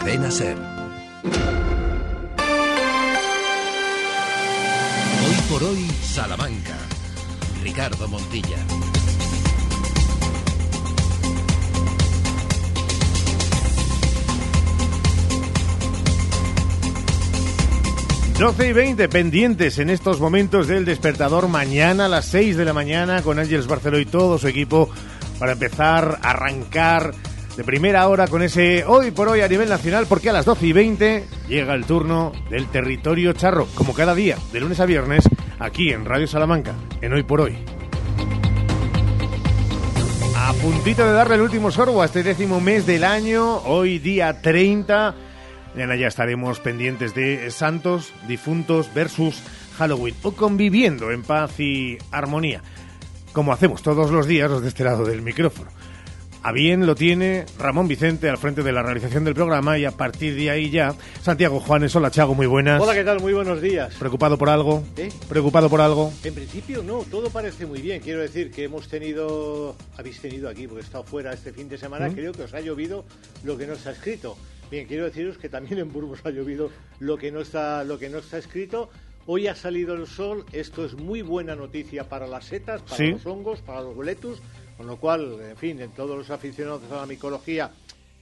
Cadena Ser. Hoy por hoy, Salamanca. Ricardo Montilla. 12 y 20 pendientes en estos momentos del despertador mañana a las 6 de la mañana con Ángeles Barceló y todo su equipo para empezar a arrancar de primera hora con ese hoy por hoy a nivel nacional porque a las 12 y 20 llega el turno del territorio charro como cada día de lunes a viernes aquí en Radio Salamanca en hoy por hoy. A puntito de darle el último sorbo a este décimo mes del año, hoy día 30 Mañana ya estaremos pendientes de santos, difuntos versus Halloween o conviviendo en paz y armonía, como hacemos todos los días los de este lado del micrófono. A bien lo tiene Ramón Vicente al frente de la realización del programa y a partir de ahí ya Santiago Juanes, hola Chago, muy buenas. Hola, ¿qué tal? Muy buenos días. ¿Preocupado por algo? ¿Eh? ¿Preocupado por algo? En principio no, todo parece muy bien. Quiero decir que hemos tenido, habéis tenido aquí, porque he estado fuera este fin de semana, ¿Mm? creo que os ha llovido lo que no está escrito. Bien, quiero deciros que también en Burgos ha llovido lo que no está, lo que no está escrito. Hoy ha salido el sol, esto es muy buena noticia para las setas, para Sí. los hongos, para los boletus, con lo cual, en fin, en todos los aficionados a la micología,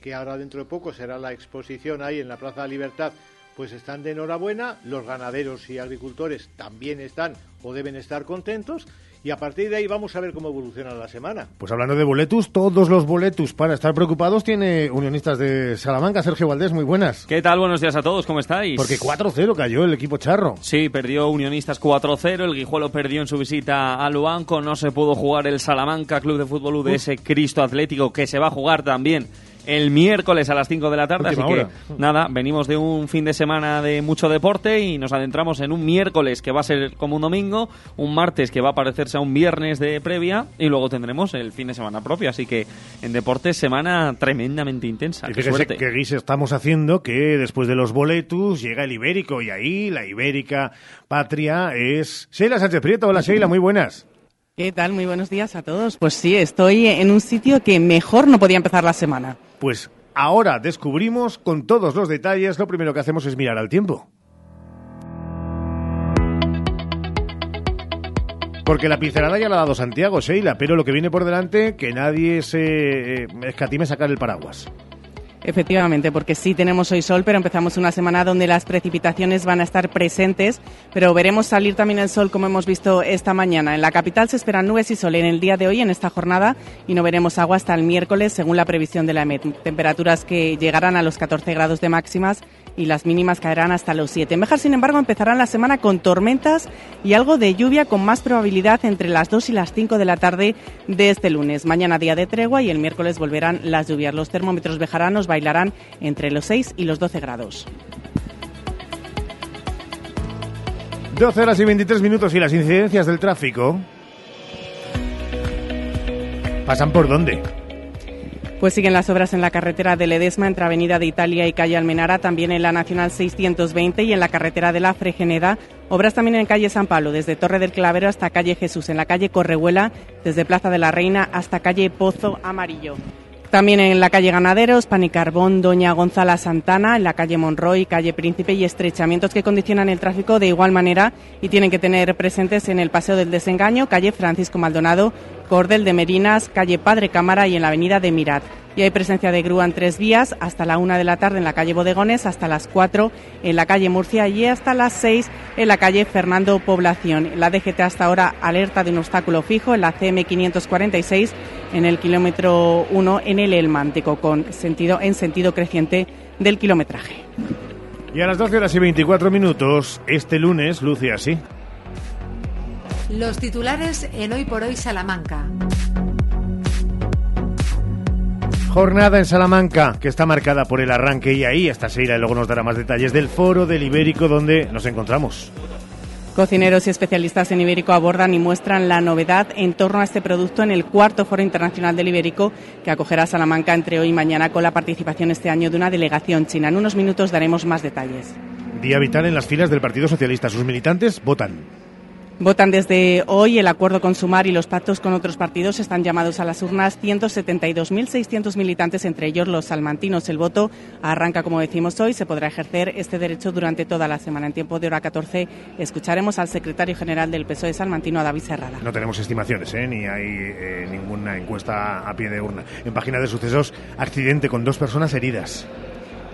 que ahora dentro de poco será la exposición ahí en la Plaza de Libertad, pues están de enhorabuena, los ganaderos y agricultores también están o deben estar contentos, y a partir de ahí vamos a ver cómo evoluciona la semana. Pues hablando de boletus, todos los boletus para estar preocupados tiene Unionistas de Salamanca, Sergio Valdés, muy buenas. ¿Qué tal? Buenos días a todos, ¿cómo estáis? Porque 4-0 cayó el equipo charro. Sí, perdió Unionistas 4-0, el Guijuelo perdió en su visita a Luanco, no se pudo jugar el Salamanca Club de Fútbol U de ese Cristo Atlético que se va a jugar también el miércoles a las 5 de la tarde, Última así que hora. nada, venimos de un fin de semana de mucho deporte y nos adentramos en un miércoles que va a ser como un domingo, un martes que va a parecerse a un viernes de previa y luego tendremos el fin de semana propio, así que en deportes semana tremendamente intensa. Y Qué suerte. que guis estamos haciendo que después de los boletus llega el ibérico y ahí la ibérica patria es Sheila Sánchez Prieto. Hola Sheila, muy buenas. ¿Qué tal? Muy buenos días a todos. Pues sí, estoy en un sitio que mejor no podía empezar la semana. Pues ahora descubrimos con todos los detalles, lo primero que hacemos es mirar al tiempo. Porque la pincelada ya la ha dado Santiago, Sheila, pero lo que viene por delante, que nadie se eh, escatime sacar el paraguas. Efectivamente, porque sí tenemos hoy sol, pero empezamos una semana donde las precipitaciones van a estar presentes, pero veremos salir también el sol como hemos visto esta mañana. En la capital se esperan nubes y sol en el día de hoy, en esta jornada, y no veremos agua hasta el miércoles, según la previsión de la EMET. Temperaturas que llegarán a los 14 grados de máximas y las mínimas caerán hasta los 7. En Bejar, sin embargo, empezarán la semana con tormentas y algo de lluvia con más probabilidad entre las 2 y las 5 de la tarde de este lunes. Mañana día de tregua y el miércoles volverán las lluvias. Los termómetros bejaranos bailarán entre los 6 y los 12 grados. 12 horas y 23 minutos y las incidencias del tráfico. ¿Pasan por dónde? Pues siguen las obras en la carretera de Ledesma entre Avenida de Italia y calle Almenara, también en la Nacional 620 y en la carretera de la Fregeneda. Obras también en calle San Pablo, desde Torre del Clavero hasta calle Jesús, en la calle Correhuela, desde Plaza de la Reina hasta calle Pozo Amarillo. También en la calle Ganaderos, Panicarbón, Doña Gonzala Santana, en la calle Monroy, calle Príncipe y estrechamientos que condicionan el tráfico de igual manera y tienen que tener presentes en el Paseo del Desengaño, calle Francisco Maldonado, Cordel de Merinas, calle Padre Cámara y en la avenida de Mirat. Y hay presencia de grúa en tres vías, hasta la una de la tarde en la calle Bodegones, hasta las cuatro en la calle Murcia y hasta las seis en la calle Fernando Población. La DGT hasta ahora alerta de un obstáculo fijo en la CM 546 en el kilómetro 1 en el El Mántico, con sentido, en sentido creciente del kilometraje. Y a las 12 horas y 24 minutos, este lunes luce así. Los titulares en Hoy por Hoy Salamanca. Jornada en Salamanca, que está marcada por el arranque y ahí hasta Seira y luego nos dará más detalles del foro del Ibérico donde nos encontramos. Cocineros y especialistas en ibérico abordan y muestran la novedad en torno a este producto en el cuarto Foro Internacional del Ibérico que acogerá Salamanca entre hoy y mañana con la participación este año de una delegación china. En unos minutos daremos más detalles. Día vital en las filas del Partido Socialista. Sus militantes votan. Votan desde hoy el acuerdo con Sumar y los pactos con otros partidos están llamados a las urnas 172.600 militantes, entre ellos los salmantinos. El voto arranca, como decimos hoy, se podrá ejercer este derecho durante toda la semana. En tiempo de hora 14 escucharemos al secretario general del PSOE salmantino, a David Serrada. No tenemos estimaciones, ¿eh? ni hay eh, ninguna encuesta a pie de urna. En página de sucesos, accidente con dos personas heridas.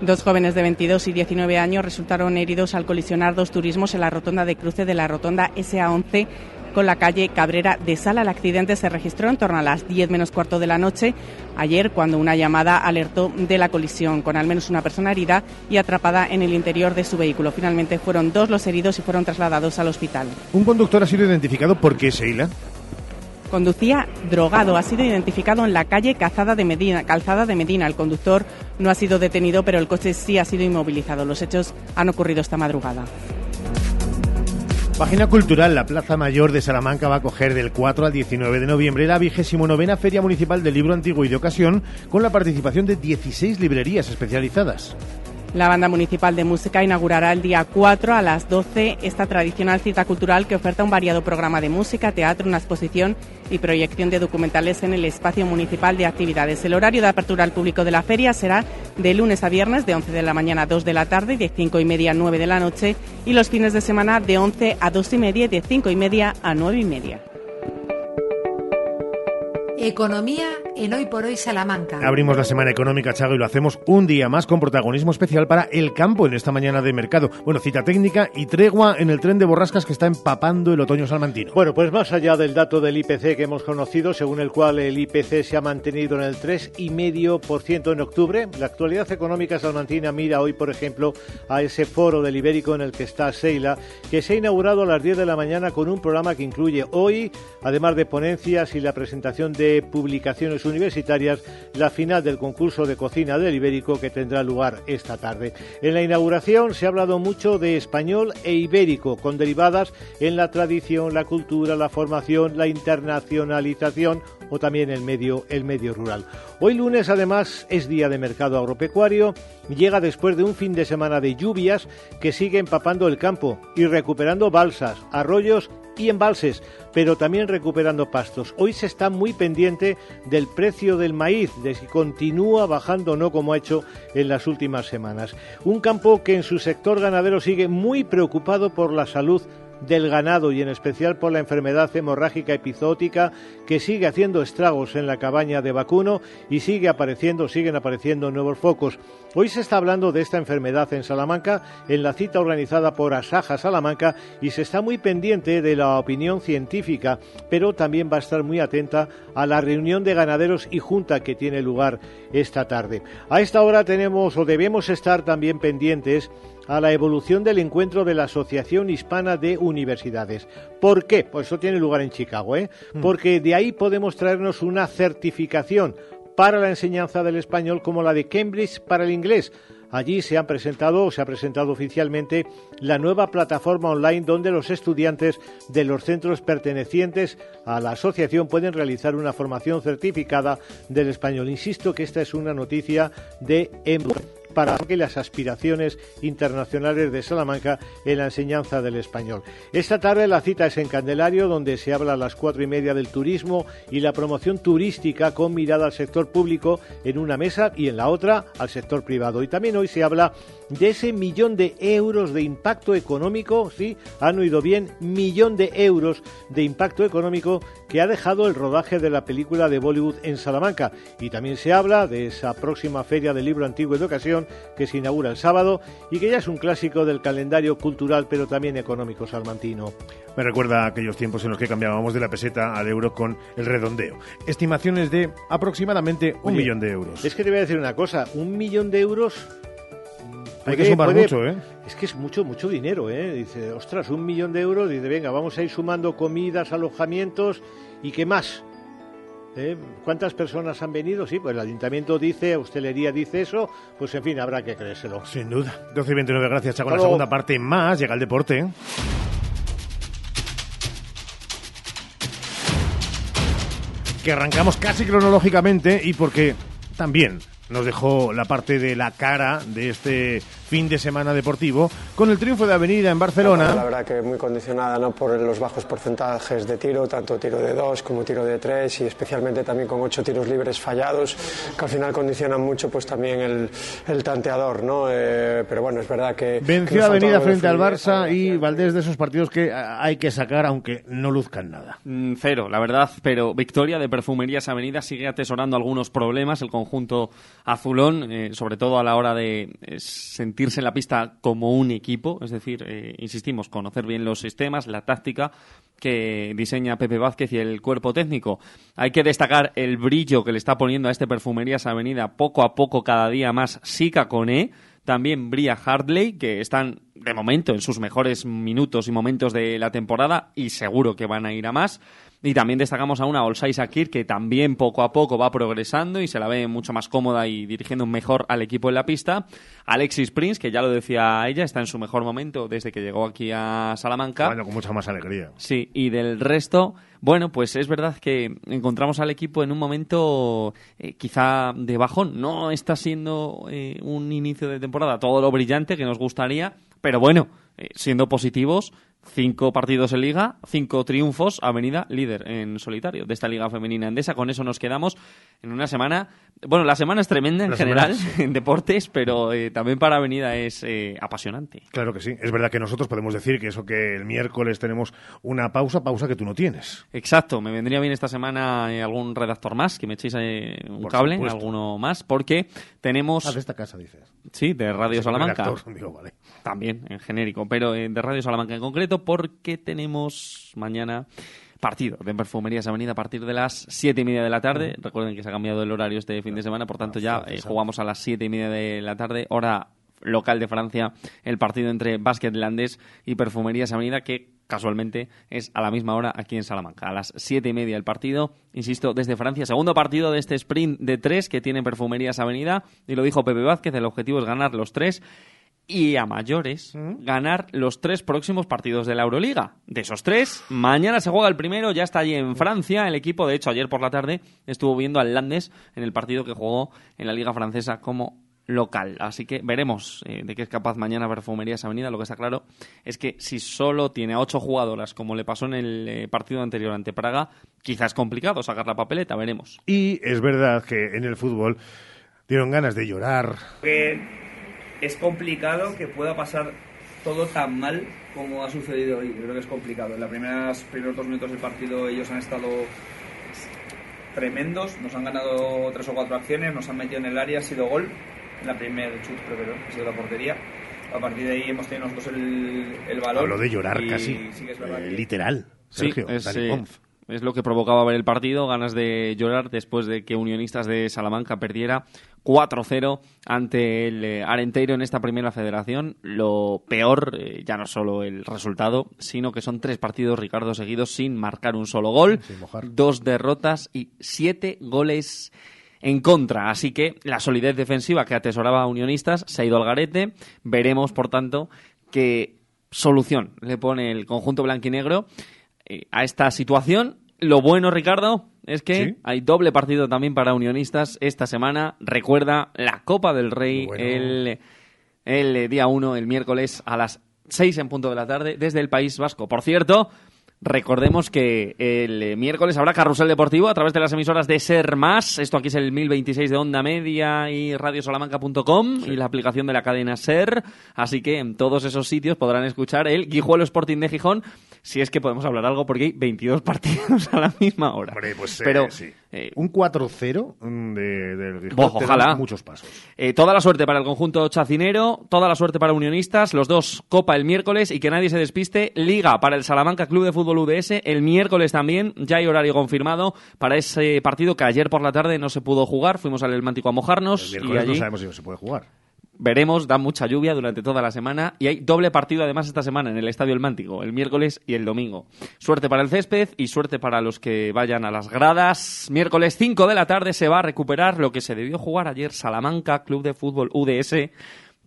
Dos jóvenes de 22 y 19 años resultaron heridos al colisionar dos turismos en la rotonda de cruce de la rotonda SA11 con la calle Cabrera de Sala. El accidente se registró en torno a las 10 menos cuarto de la noche ayer cuando una llamada alertó de la colisión con al menos una persona herida y atrapada en el interior de su vehículo. Finalmente fueron dos los heridos y fueron trasladados al hospital. Un conductor ha sido identificado por qué. Conducía drogado. Ha sido identificado en la calle Calzada de Medina. Calzada de Medina. El conductor no ha sido detenido, pero el coche sí ha sido inmovilizado. Los hechos han ocurrido esta madrugada. Página cultural, la Plaza Mayor de Salamanca va a acoger del 4 al 19 de noviembre la 29 Feria Municipal del Libro Antiguo y de Ocasión, con la participación de 16 librerías especializadas. La Banda Municipal de Música inaugurará el día 4 a las 12 esta tradicional cita cultural que oferta un variado programa de música, teatro, una exposición y proyección de documentales en el espacio municipal de actividades. El horario de apertura al público de la feria será de lunes a viernes de 11 de la mañana a 2 de la tarde y de 5 y media a 9 de la noche y los fines de semana de 11 a 2 y media y de 5 y media a 9 y media. Economía en Hoy por Hoy Salamanca. Abrimos la semana económica, Chago, y lo hacemos un día más con protagonismo especial para el campo en esta mañana de mercado. Bueno, cita técnica y tregua en el tren de borrascas que está empapando el otoño salmantino. Bueno, pues más allá del dato del IPC que hemos conocido, según el cual el IPC se ha mantenido en el 3,5% en octubre, la actualidad económica salmantina mira hoy, por ejemplo, a ese foro del Ibérico en el que está Seila, que se ha inaugurado a las 10 de la mañana con un programa que incluye hoy, además de ponencias y la presentación de publicaciones universitarias la final del concurso de cocina del Ibérico que tendrá lugar esta tarde. En la inauguración se ha hablado mucho de español e ibérico, con derivadas en la tradición, la cultura, la formación, la internacionalización o también el medio, el medio rural. Hoy lunes además es día de mercado agropecuario, llega después de un fin de semana de lluvias que sigue empapando el campo y recuperando balsas, arroyos y embalses, pero también recuperando pastos. Hoy se está muy pendiente del precio del maíz, de si continúa bajando o no como ha hecho en las últimas semanas. Un campo que en su sector ganadero sigue muy preocupado por la salud del ganado y en especial por la enfermedad hemorrágica epizootica que sigue haciendo estragos en la cabaña de vacuno y sigue apareciendo, siguen apareciendo nuevos focos. Hoy se está hablando de esta enfermedad en Salamanca en la cita organizada por Asaja Salamanca y se está muy pendiente de la opinión científica, pero también va a estar muy atenta a la reunión de ganaderos y junta que tiene lugar esta tarde. A esta hora tenemos o debemos estar también pendientes a la evolución del encuentro de la Asociación Hispana de Universidades. ¿Por qué? Pues eso tiene lugar en Chicago, ¿eh? Mm. Porque de ahí podemos traernos una certificación para la enseñanza del español como la de Cambridge para el inglés. Allí se han presentado, se ha presentado oficialmente la nueva plataforma online donde los estudiantes de los centros pertenecientes a la asociación pueden realizar una formación certificada del español. Insisto que esta es una noticia de para que las aspiraciones internacionales de Salamanca en la enseñanza del español. Esta tarde la cita es en Candelario, donde se habla a las cuatro y media del turismo y la promoción turística con mirada al sector público en una mesa y en la otra al sector privado. Y también hoy se habla de ese millón de euros de impacto económico, sí, han oído bien, millón de euros de impacto económico que ha dejado el rodaje de la película de Bollywood en Salamanca. Y también se habla de esa próxima feria del libro antiguo y de ocasión que se inaugura el sábado y que ya es un clásico del calendario cultural pero también económico salmantino. Me recuerda a aquellos tiempos en los que cambiábamos de la peseta al euro con el redondeo. Estimaciones de aproximadamente un millón de euros. Es que te voy a decir una cosa, un millón de euros hay que sumar mucho, ¿eh? Es que es mucho, mucho dinero, ¿eh? Dice, ostras, un millón de euros. Dice, venga, vamos a ir sumando comidas, alojamientos y qué más. ¿Eh? ¿Cuántas personas han venido? Sí, pues el ayuntamiento dice, hostelería dice eso, pues en fin, habrá que creérselo. Sin duda. 12 y 29, gracias, Chaco. La segunda parte más, llega el deporte. Que arrancamos casi cronológicamente y porque también nos dejó la parte de la cara de este fin de semana deportivo con el triunfo de Avenida en Barcelona. La verdad que muy condicionada ¿no? por los bajos porcentajes de tiro, tanto tiro de dos como tiro de tres y especialmente también con ocho tiros libres fallados, que al final condicionan mucho pues también el, el tanteador. ¿no? Eh, pero bueno, es verdad que... Venció que Avenida frente al Barça y Valdés de esos partidos que hay que sacar aunque no luzcan nada. Mm, cero, la verdad, pero victoria de Perfumerías Avenida sigue atesorando algunos problemas el conjunto azulón, eh, sobre todo a la hora de eh, sentirse en la pista como un equipo, es decir, eh, insistimos, conocer bien los sistemas, la táctica que diseña Pepe Vázquez y el cuerpo técnico. Hay que destacar el brillo que le está poniendo a este Perfumerías Avenida poco a poco, cada día más, Sika Cone, también Bria Hardley, que están de momento en sus mejores minutos y momentos de la temporada y seguro que van a ir a más. Y también destacamos a una Olsay Sakir que también poco a poco va progresando y se la ve mucho más cómoda y dirigiendo mejor al equipo en la pista. Alexis Prince, que ya lo decía ella, está en su mejor momento desde que llegó aquí a Salamanca. Bueno, con mucha más alegría. Sí, y del resto, bueno, pues es verdad que encontramos al equipo en un momento eh, quizá de bajón. No está siendo eh, un inicio de temporada todo lo brillante que nos gustaría, pero bueno, eh, siendo positivos, cinco partidos en liga, cinco triunfos, Avenida líder en solitario de esta liga femenina endesa. Con eso nos quedamos en una semana. Bueno, la semana es tremenda en La general semana, sí. en deportes, pero eh, también para Avenida es eh, apasionante. Claro que sí. Es verdad que nosotros podemos decir que eso que el miércoles tenemos una pausa, pausa que tú no tienes. Exacto, me vendría bien esta semana eh, algún redactor más, que me echéis eh, un Por cable, supuesto. alguno más, porque tenemos... Ah, de esta casa, dices. Sí, de Radio Salamanca. Redactor, digo, vale. También, en genérico, pero eh, de Radio Salamanca en concreto, porque tenemos mañana partido de Perfumerías Avenida a partir de las siete y media de la tarde. Recuerden que se ha cambiado el horario este fin de semana, por tanto ya eh, jugamos a las siete y media de la tarde, hora local de Francia, el partido entre Básquet Landés y Perfumerías Avenida, que casualmente es a la misma hora aquí en Salamanca. A las siete y media el partido, insisto, desde Francia. Segundo partido de este sprint de tres que tiene Perfumerías Avenida, y lo dijo Pepe Vázquez, el objetivo es ganar los tres y a mayores ganar los tres próximos partidos de la Euroliga. De esos tres, mañana se juega el primero, ya está allí en Francia. El equipo, de hecho, ayer por la tarde estuvo viendo al Landes en el partido que jugó en la Liga Francesa como local. Así que veremos eh, de qué es capaz mañana Perfumerías Avenida. Lo que está claro es que si solo tiene a ocho jugadoras, como le pasó en el eh, partido anterior ante Praga, quizás es complicado sacar la papeleta, veremos. Y es verdad que en el fútbol dieron ganas de llorar. Es complicado que pueda pasar todo tan mal como ha sucedido hoy. Yo creo que es complicado. En los primeros dos minutos del partido ellos han estado tremendos, nos han ganado tres o cuatro acciones, nos han metido en el área, ha sido gol en la primera chute, creo que no, ha sido la portería. A partir de ahí hemos tenido nosotros el, el balón. Hablo de llorar y casi. sí que es verdad eh, literal. Sí, Sergio, es, Dani eh. Es lo que provocaba ver el partido, ganas de llorar después de que Unionistas de Salamanca perdiera 4-0 ante el eh, Arenteiro en esta primera federación. Lo peor, eh, ya no solo el resultado, sino que son tres partidos, Ricardo, seguidos sin marcar un solo gol, dos derrotas y siete goles en contra. Así que la solidez defensiva que atesoraba Unionistas se ha ido al garete. Veremos, por tanto, qué solución le pone el conjunto blanquinegro a esta situación. Lo bueno, Ricardo, es que Sí. hay doble partido también para Unionistas esta semana. Recuerda la Copa del Rey Bueno. el, el eh, día 1, el miércoles, a las 6 en punto de la tarde, desde el País Vasco. Por cierto, recordemos que el eh, miércoles habrá carrusel deportivo a través de las emisoras de Ser Más. Esto aquí es el 1026 de Onda Media y radiosalamanca.com y la aplicación de la cadena Ser. Así que en todos esos sitios podrán escuchar el Guijuelo Sporting de Gijón. Si es que podemos hablar algo, porque hay 22 partidos a la misma hora. Hombre, pues eh, Pero, sí. Eh, Un 4-0 mm, de, del Gijón ojalá. muchos pasos. Eh, toda la suerte para el conjunto chacinero, toda la suerte para Unionistas, los dos Copa el miércoles y que nadie se despiste. Liga para el Salamanca Club de Fútbol UDS el miércoles también, ya hay horario confirmado para ese partido que ayer por la tarde no se pudo jugar. Fuimos al Elmántico a mojarnos El y miércoles no allí sabemos si se puede jugar. Veremos, da mucha lluvia durante toda la semana y hay doble partido además esta semana en el Estadio El Mántico, el miércoles y el domingo. Suerte para el césped y suerte para los que vayan a las gradas. Miércoles 5 de la tarde se va a recuperar lo que se debió jugar ayer Salamanca Club de Fútbol UDS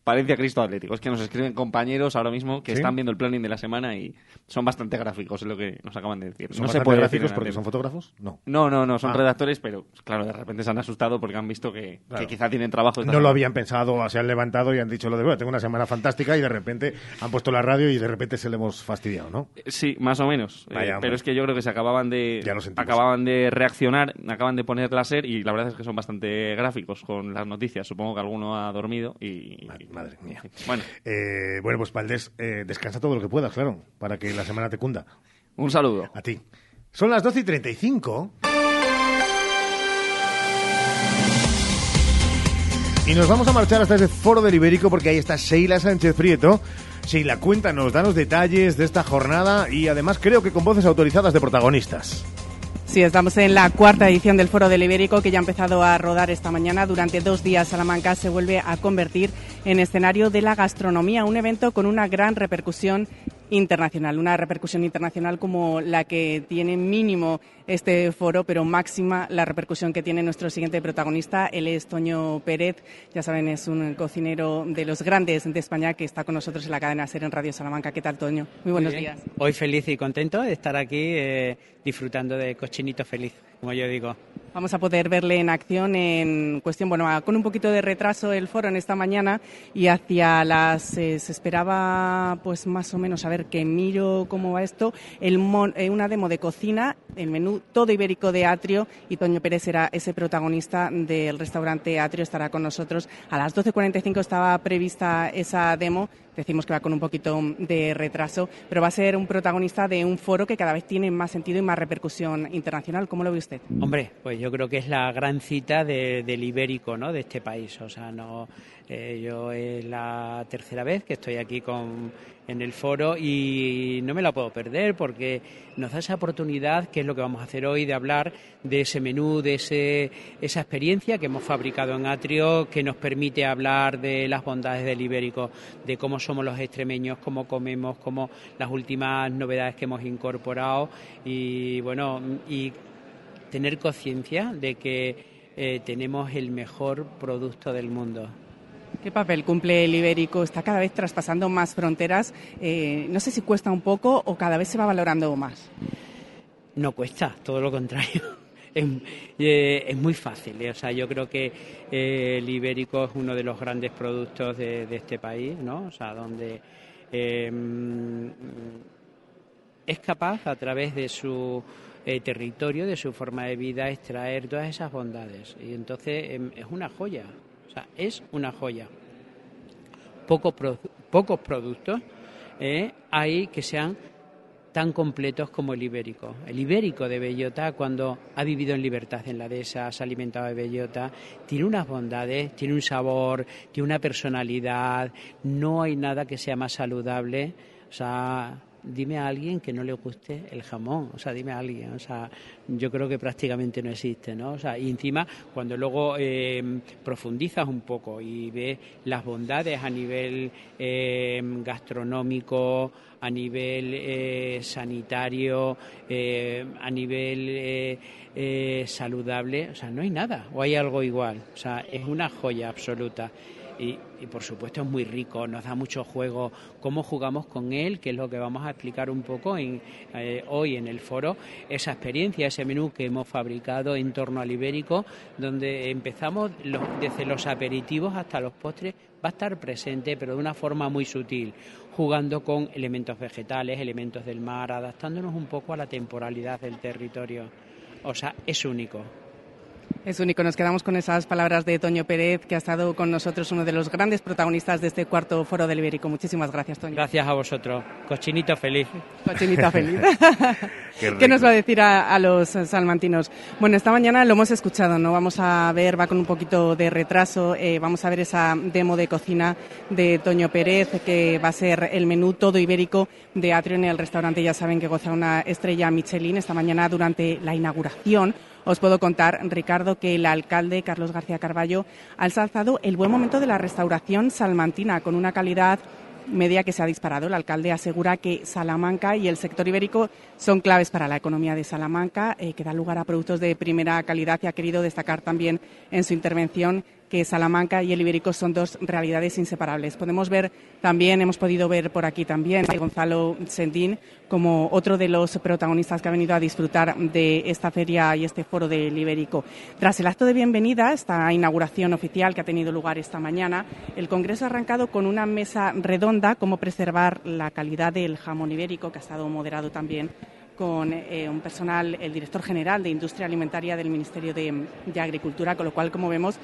Palencia Cristo Atlético. Es que nos escriben compañeros ahora mismo que ¿Sí? están viendo el planning de la semana y son bastante gráficos, es lo que nos acaban de decir. ¿Son no se puede gráficos porque son fotógrafos? No. No, no, no, son Ah. redactores, pero claro, de repente se han asustado porque han visto que, Claro. que quizá tienen trabajo. No lo habían pensado, se han levantado y han dicho lo de, bueno, tengo una semana fantástica y de repente han puesto la radio y de repente se le hemos fastidiado, ¿no? Sí, más o menos. Eh, Vaya, pero es que yo creo que se acababan de Ya lo acababan de reaccionar, acaban de poner láser y la verdad es que son bastante gráficos con las noticias. Supongo que alguno ha dormido y Madre mía. bueno, Eh, bueno, pues Valdés, eh, descansa todo lo que puedas, claro, para que la semana te cunda. un saludo. A ti. Son las 12 y 35. Y nos vamos a marchar hasta ese foro del Ibérico porque ahí está Sheila Sánchez Prieto. Sheila, cuéntanos, danos detalles de esta jornada y además creo que con voces autorizadas de protagonistas. Sí, estamos en la cuarta edición del Foro del Ibérico que ya ha empezado a rodar esta mañana. Durante dos días Salamanca se vuelve a convertir en escenario de la gastronomía, un evento con una gran repercusión internacional, una repercusión internacional como la que tiene mínimo este foro, pero máxima la repercusión que tiene nuestro siguiente protagonista. Él es Toño Pérez, ya saben, es un cocinero de los grandes de España que está con nosotros en la cadena SER en Radio Salamanca. ¿Qué tal, Toño? Muy buenos Muy días. Hoy feliz y contento de estar aquí eh, disfrutando de cochinito feliz, como yo digo. Vamos a poder verle en acción en cuestión, bueno, con un poquito de retraso el foro en esta mañana y hacia las, eh, se esperaba pues más o menos, a ver que miro cómo va esto, el mon- eh, una demo de cocina, el menú todo ibérico de Atrio y Toño Pérez será ese protagonista del restaurante Atrio, estará con nosotros. A las 12.45 estaba prevista esa demo, decimos que va con un poquito de retraso, pero va a ser un protagonista de un foro que cada vez tiene más sentido y más repercusión internacional. ¿Cómo lo ve usted? Hombre, pues yo creo que es la gran cita de- del ibérico, ¿no? De este país. O sea, no, eh, yo es la tercera vez que estoy aquí con, en el foro y no me la puedo perder porque nos da esa oportunidad, que es lo que vamos a hacer hoy, de hablar de ese menú, de ese, esa experiencia que hemos fabricado en Atrio, que nos permite hablar de las bondades del ibérico, de cómo somos los extremeños, cómo comemos, cómo las últimas novedades que hemos incorporado y bueno, y tener conciencia de que eh, tenemos el mejor producto del mundo. ¿Qué papel cumple el ibérico? Está cada vez traspasando más fronteras. Eh, no sé si cuesta un poco o cada vez se va valorando más. No cuesta, todo lo contrario. Es, eh, es muy fácil. eh. O sea, yo creo que el ibérico es uno de los grandes productos de, de este país, ¿no? O sea, donde mm, es capaz a través de su eh, territorio, de su forma de vida, extraer todas esas bondades. Y entonces em, es una joya. O sea, es una joya. Pocos, pro- pocos productos eh, hay que sean tan completos como el ibérico. El ibérico de bellota, cuando ha vivido en libertad en la dehesa, se ha alimentado de bellota, tiene unas bondades, tiene un sabor, tiene una personalidad, no hay nada que sea más saludable. O sea, dime a alguien que no le guste el jamón, o sea, dime a alguien, o sea, yo creo que prácticamente no existe, ¿no? O sea, y encima cuando luego eh, profundizas un poco y ves las bondades a nivel eh, gastronómico, a nivel eh, sanitario, eh, a nivel eh, eh, saludable, o sea, no hay nada, o hay algo igual, o sea, es una joya absoluta. Y, y, por supuesto es muy rico, nos da mucho juego. Cómo jugamos con él, que es lo que vamos a explicar un poco en, eh, hoy en el foro, esa experiencia, ese menú que hemos fabricado en torno al ibérico, donde empezamos los- desde los aperitivos hasta los postres, va a estar presente, pero de una forma muy sutil, jugando con elementos vegetales, elementos del mar, adaptándonos un poco a la temporalidad del territorio. O sea, es único. Es único. Nos quedamos con esas palabras de Toño Pérez, que ha estado con nosotros, uno de los grandes protagonistas de este cuarto foro del ibérico. Muchísimas gracias, Toño. Gracias a vosotros. Cochinito feliz. Cochinita feliz. Qué ¿Qué nos va a decir a, a los salmantinos? Bueno, esta mañana lo hemos escuchado, ¿no? Vamos a ver, va con un poquito de retraso, eh, vamos a ver esa demo de cocina de Toño Pérez, que va a ser el menú todo ibérico de Atrio en el restaurante. Ya saben que goza una estrella Michelin. Esta mañana, durante la inauguración, os puedo contar, Ricardo, que el alcalde Carlos García Carballo ha ensalzado el buen momento de la restauración salmantina con una calidad media que se ha disparado. El alcalde asegura que Salamanca y el sector ibérico son claves para la economía de Salamanca, eh, que da lugar a productos de primera calidad y ha querido destacar también en su intervención que Salamanca y el Ibérico son dos realidades inseparables. Podemos ver también, hemos podido ver por aquí también Gonzalo Sendín como otro de los protagonistas que ha venido a disfrutar de esta feria y este foro del Ibérico. Tras el acto de bienvenida, esta inauguración oficial que ha tenido lugar esta mañana, el Congreso ha arrancado con una mesa redonda, cómo preservar la calidad del jamón ibérico, que ha estado moderado también con eh, un personal, el director general de Industria Alimentaria del Ministerio de, Agricultura, con lo cual, como vemos,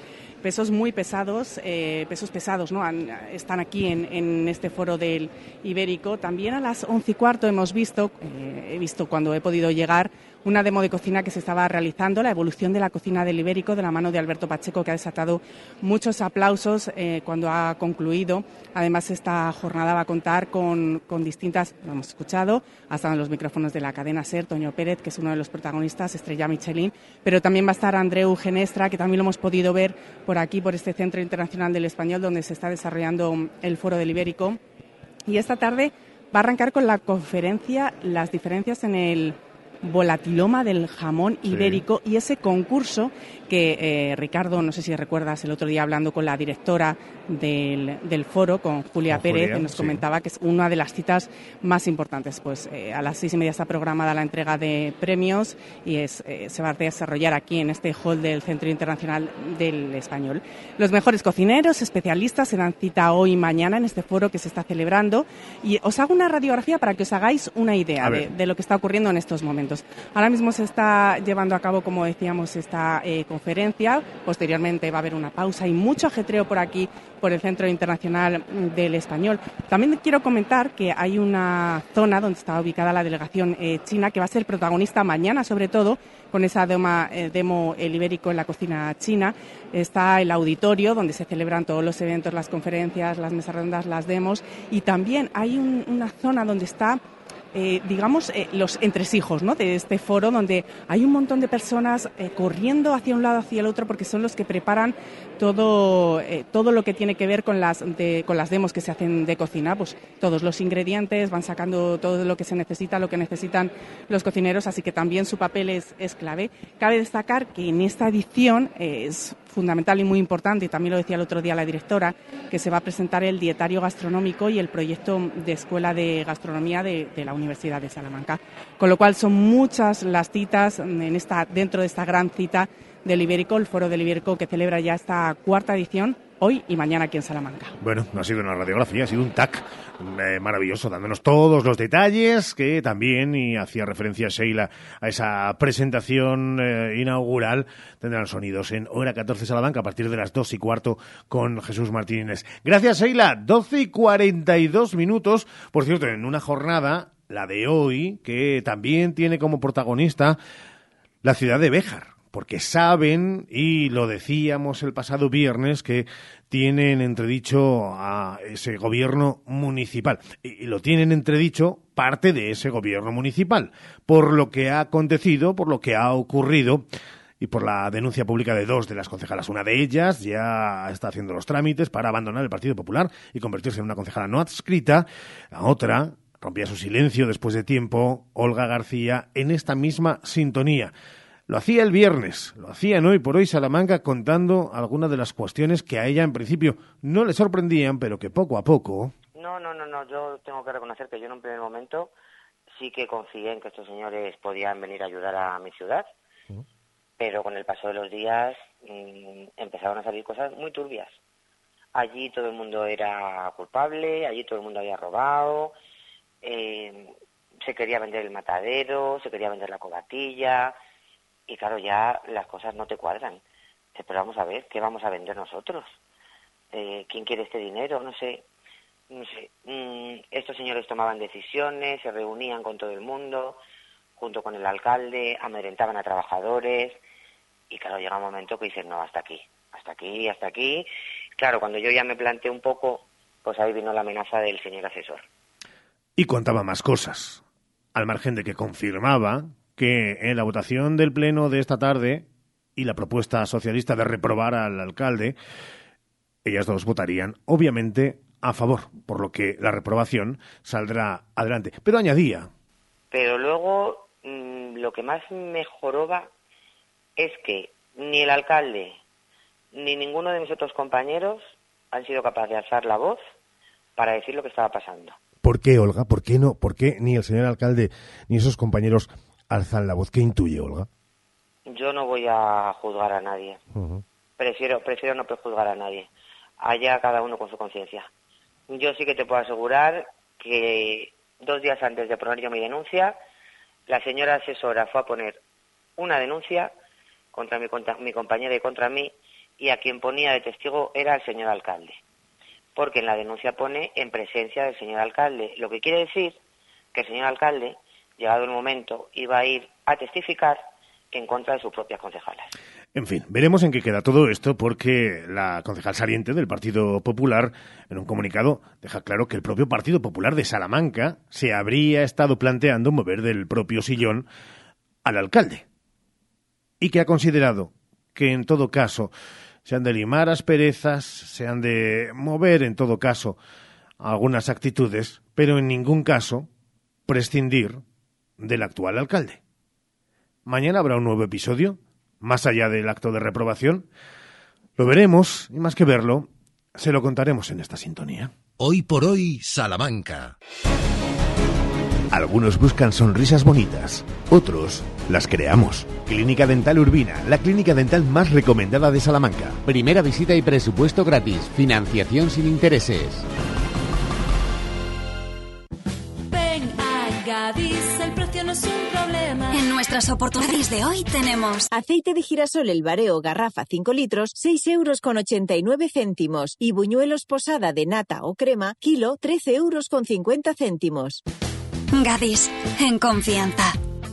pesos muy pesados, eh, pesos pesados, ¿no? están aquí en, este foro del Ibérico. También a las once y cuarto hemos visto, eh, he visto cuando he podido llegar, una demo de cocina que se estaba realizando, la evolución de la cocina del Ibérico, de la mano de Alberto Pacheco, que ha desatado muchos aplausos eh, cuando ha concluido. Además, esta jornada va a contar con, distintas, lo hemos escuchado, hasta en los micrófonos de la cadena SER, Toño Pérez, que es uno de los protagonistas, Estrella Michelin, pero también va a estar Andreu Genestra, que también lo hemos podido ver por aquí, por este Centro Internacional del Español, donde se está desarrollando el Foro del Ibérico. Y esta tarde va a arrancar con la conferencia Las diferencias en el volatiloma del jamón ibérico y ese concurso que eh, Ricardo, no sé si recuerdas el otro día hablando con la directora del, del foro, con Julia Pérez, que nos comentaba que es una de las citas más importantes. Pues eh, a las seis y media está programada la entrega de premios y es, eh, se va a desarrollar aquí en este hall del Centro Internacional del Español. Los mejores cocineros, especialistas se dan cita hoy y mañana en este foro que se está celebrando y os hago una radiografía para que os hagáis una idea de, de, lo que está ocurriendo en estos momentos. Ahora mismo se está llevando a cabo, como decíamos, esta conferencia. Posteriormente va a haber una pausa y mucho ajetreo por aquí, por el Centro Internacional del Español. También quiero comentar que hay una zona donde está ubicada la delegación eh, china que va a ser protagonista mañana, sobre todo, con esa eh, demo el ibérico en la cocina china. Está el auditorio donde se celebran todos los eventos, las conferencias, las mesas redondas, las demos. Y también hay una zona donde está eh, digamos, eh, los entresijos de este foro, donde hay un montón de personas eh, corriendo hacia un lado, hacia el otro, porque son los que preparan todo, todo lo que tiene que ver con las, con las demos que se hacen de cocina. Pues todos los ingredientes, van sacando todo lo que se necesita, lo que necesitan los cocineros, así que también su papel es, es clave. Cabe destacar que en esta edición es fundamental y muy importante, y también lo decía el otro día la directora, que se va a presentar el dietario gastronómico y el proyecto de escuela de gastronomía de, la Universidad de Salamanca. Con lo cual son muchas las citas en esta, dentro de esta gran cita del Ibérico, el Foro del Ibérico, que celebra ya esta cuarta edición hoy y mañana aquí en Salamanca. Bueno, no ha sido una radiografía, ha sido un TAC eh, maravilloso, dándonos todos los detalles que también, y hacía referencia Sheila a esa presentación eh, inaugural, tendrán sonidos en Hora 14 Salamanca a partir de las 2 y cuarto con Jesús Martínez. Gracias, Sheila. 12 y 42 minutos, por cierto, en una jornada, la de hoy, que también tiene como protagonista la ciudad de Béjar porque saben, y lo decíamos el pasado viernes, que tienen entredicho a ese gobierno municipal. Y lo tienen entredicho parte de ese gobierno municipal, por lo que ha acontecido, por lo que ha ocurrido y por la denuncia pública de dos de las concejalas. Una de ellas ya está haciendo los trámites para abandonar el Partido Popular y convertirse en una concejala no adscrita. La otra rompía su silencio después de tiempo, Olga García, en esta misma sintonía. Lo hacía el viernes, lo hacía en Hoy por Hoy Salamanca contando algunas de las cuestiones que a ella en principio no le sorprendían, pero que poco a poco... No, no, no, no, yo tengo que reconocer que yo en un primer momento sí que confié en que estos señores podían venir a ayudar a mi ciudad, pero con el paso de los días mm, empezaron a salir cosas muy turbias. Allí todo el mundo era culpable, allí todo el mundo había robado, eh, se quería vender el matadero, se quería vender la cobatilla, y claro, ya las cosas no te cuadran. Pero vamos a ver, ¿qué vamos a vender nosotros? Eh, ¿Quién quiere este dinero? No sé. No sé. Mm, estos señores tomaban decisiones, se reunían con todo el mundo, junto con el alcalde, amedrentaban a trabajadores. Y claro, llega un momento que dicen, no, hasta aquí, hasta aquí, hasta aquí. Claro, cuando yo ya me planteé un poco, pues ahí vino la amenaza del señor asesor. Y contaba más cosas, al margen de que confirmaba que en la votación del Pleno de esta tarde y la propuesta socialista de reprobar al alcalde, ellas dos votarían, obviamente, a favor, por lo que la reprobación saldrá adelante. Pero añadía. Pero luego mm, lo que más me joroba es que ni el alcalde, ni ninguno de mis otros compañeros han sido capaces de alzar la voz para decir lo que estaba pasando. ¿Por qué, Olga? ¿Por qué no? ¿Por qué ni el señor alcalde ni esos compañeros alzan la voz? ¿Qué intuye, Olga? Yo no voy a juzgar a nadie. Prefiero, prefiero no prejuzgar a nadie. Allá cada uno con su conciencia. Yo sí que te puedo asegurar que dos días antes de poner yo mi denuncia, la señora asesora fue a poner una denuncia contra mi, contra mi compañera y contra mí, y a quien ponía de testigo era el señor alcalde. Porque en la denuncia pone en presencia del señor alcalde, lo que quiere decir que el señor alcalde, llegado el momento, iba a ir a testificar en contra de sus propias concejalas. En fin, veremos en qué queda todo esto porque la concejal saliente del Partido Popular en un comunicado deja claro que el propio Partido Popular de Salamanca se habría estado planteando mover del propio sillón al alcalde y que ha considerado que en todo caso se han de limar asperezas, se han de mover en todo caso algunas actitudes, pero en ningún caso prescindir del actual alcalde. Mañana habrá un nuevo episodio, más allá del acto de reprobación. Lo veremos, y más que verlo, se lo contaremos en esta sintonía. Hoy por hoy, Salamanca. Algunos buscan sonrisas bonitas, otros las creamos. Clínica Dental Urbina, la clínica dental más recomendada de Salamanca. Primera visita y presupuesto gratis, financiación sin intereses. Ven a Gadis, el precio no es un problema. En nuestras oportunidades de hoy tenemos aceite de girasol El Bareo garrafa 5 litros, 6 euros con 89 céntimos y buñuelos posada de nata o crema, kilo, 13 euros con 50 céntimos. Gadis, en confianza.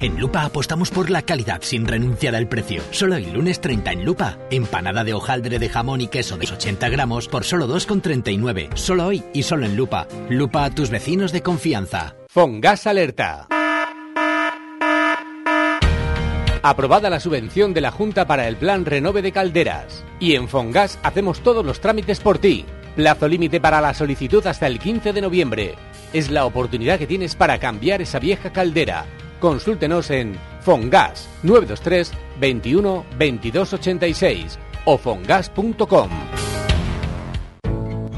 En Lupa apostamos por la calidad sin renunciar al precio. Solo el lunes 30 en Lupa. Empanada de hojaldre de jamón y queso de 80 gramos por solo 2,39. Solo hoy y solo en Lupa. Lupa a tus vecinos de confianza. Fongas Alerta. Aprobada la subvención de la Junta para el Plan Renove de Calderas. Y en Fongas hacemos todos los trámites por ti. Plazo límite para la solicitud hasta el 15 de noviembre. Es la oportunidad que tienes para cambiar esa vieja caldera Consúltenos en Fongas 923 21 22 86 o fongas.com.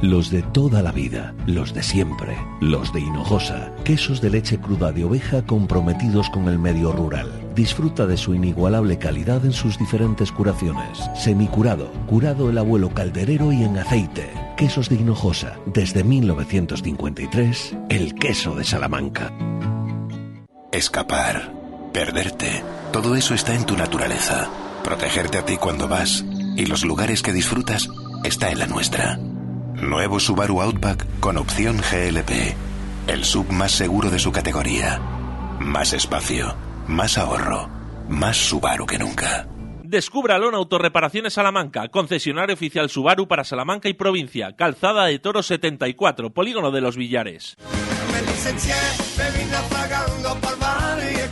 Los de toda la vida, los de siempre, los de Hinojosa, quesos de leche cruda de oveja comprometidos con el medio rural. Disfruta de su inigualable calidad en sus diferentes curaciones. Semicurado, curado el abuelo calderero y en aceite. Quesos de Hinojosa, desde 1953, el queso de Salamanca. Escapar, perderte, todo eso está en tu naturaleza. Protegerte a ti cuando vas y los lugares que disfrutas está en la nuestra. Nuevo Subaru Outback con opción GLP. El sub más seguro de su categoría. Más espacio, más ahorro, más Subaru que nunca. Descúbralo en Autorreparaciones Salamanca, concesionario oficial Subaru para Salamanca y provincia, Calzada de Toro 74, Polígono de los Villares.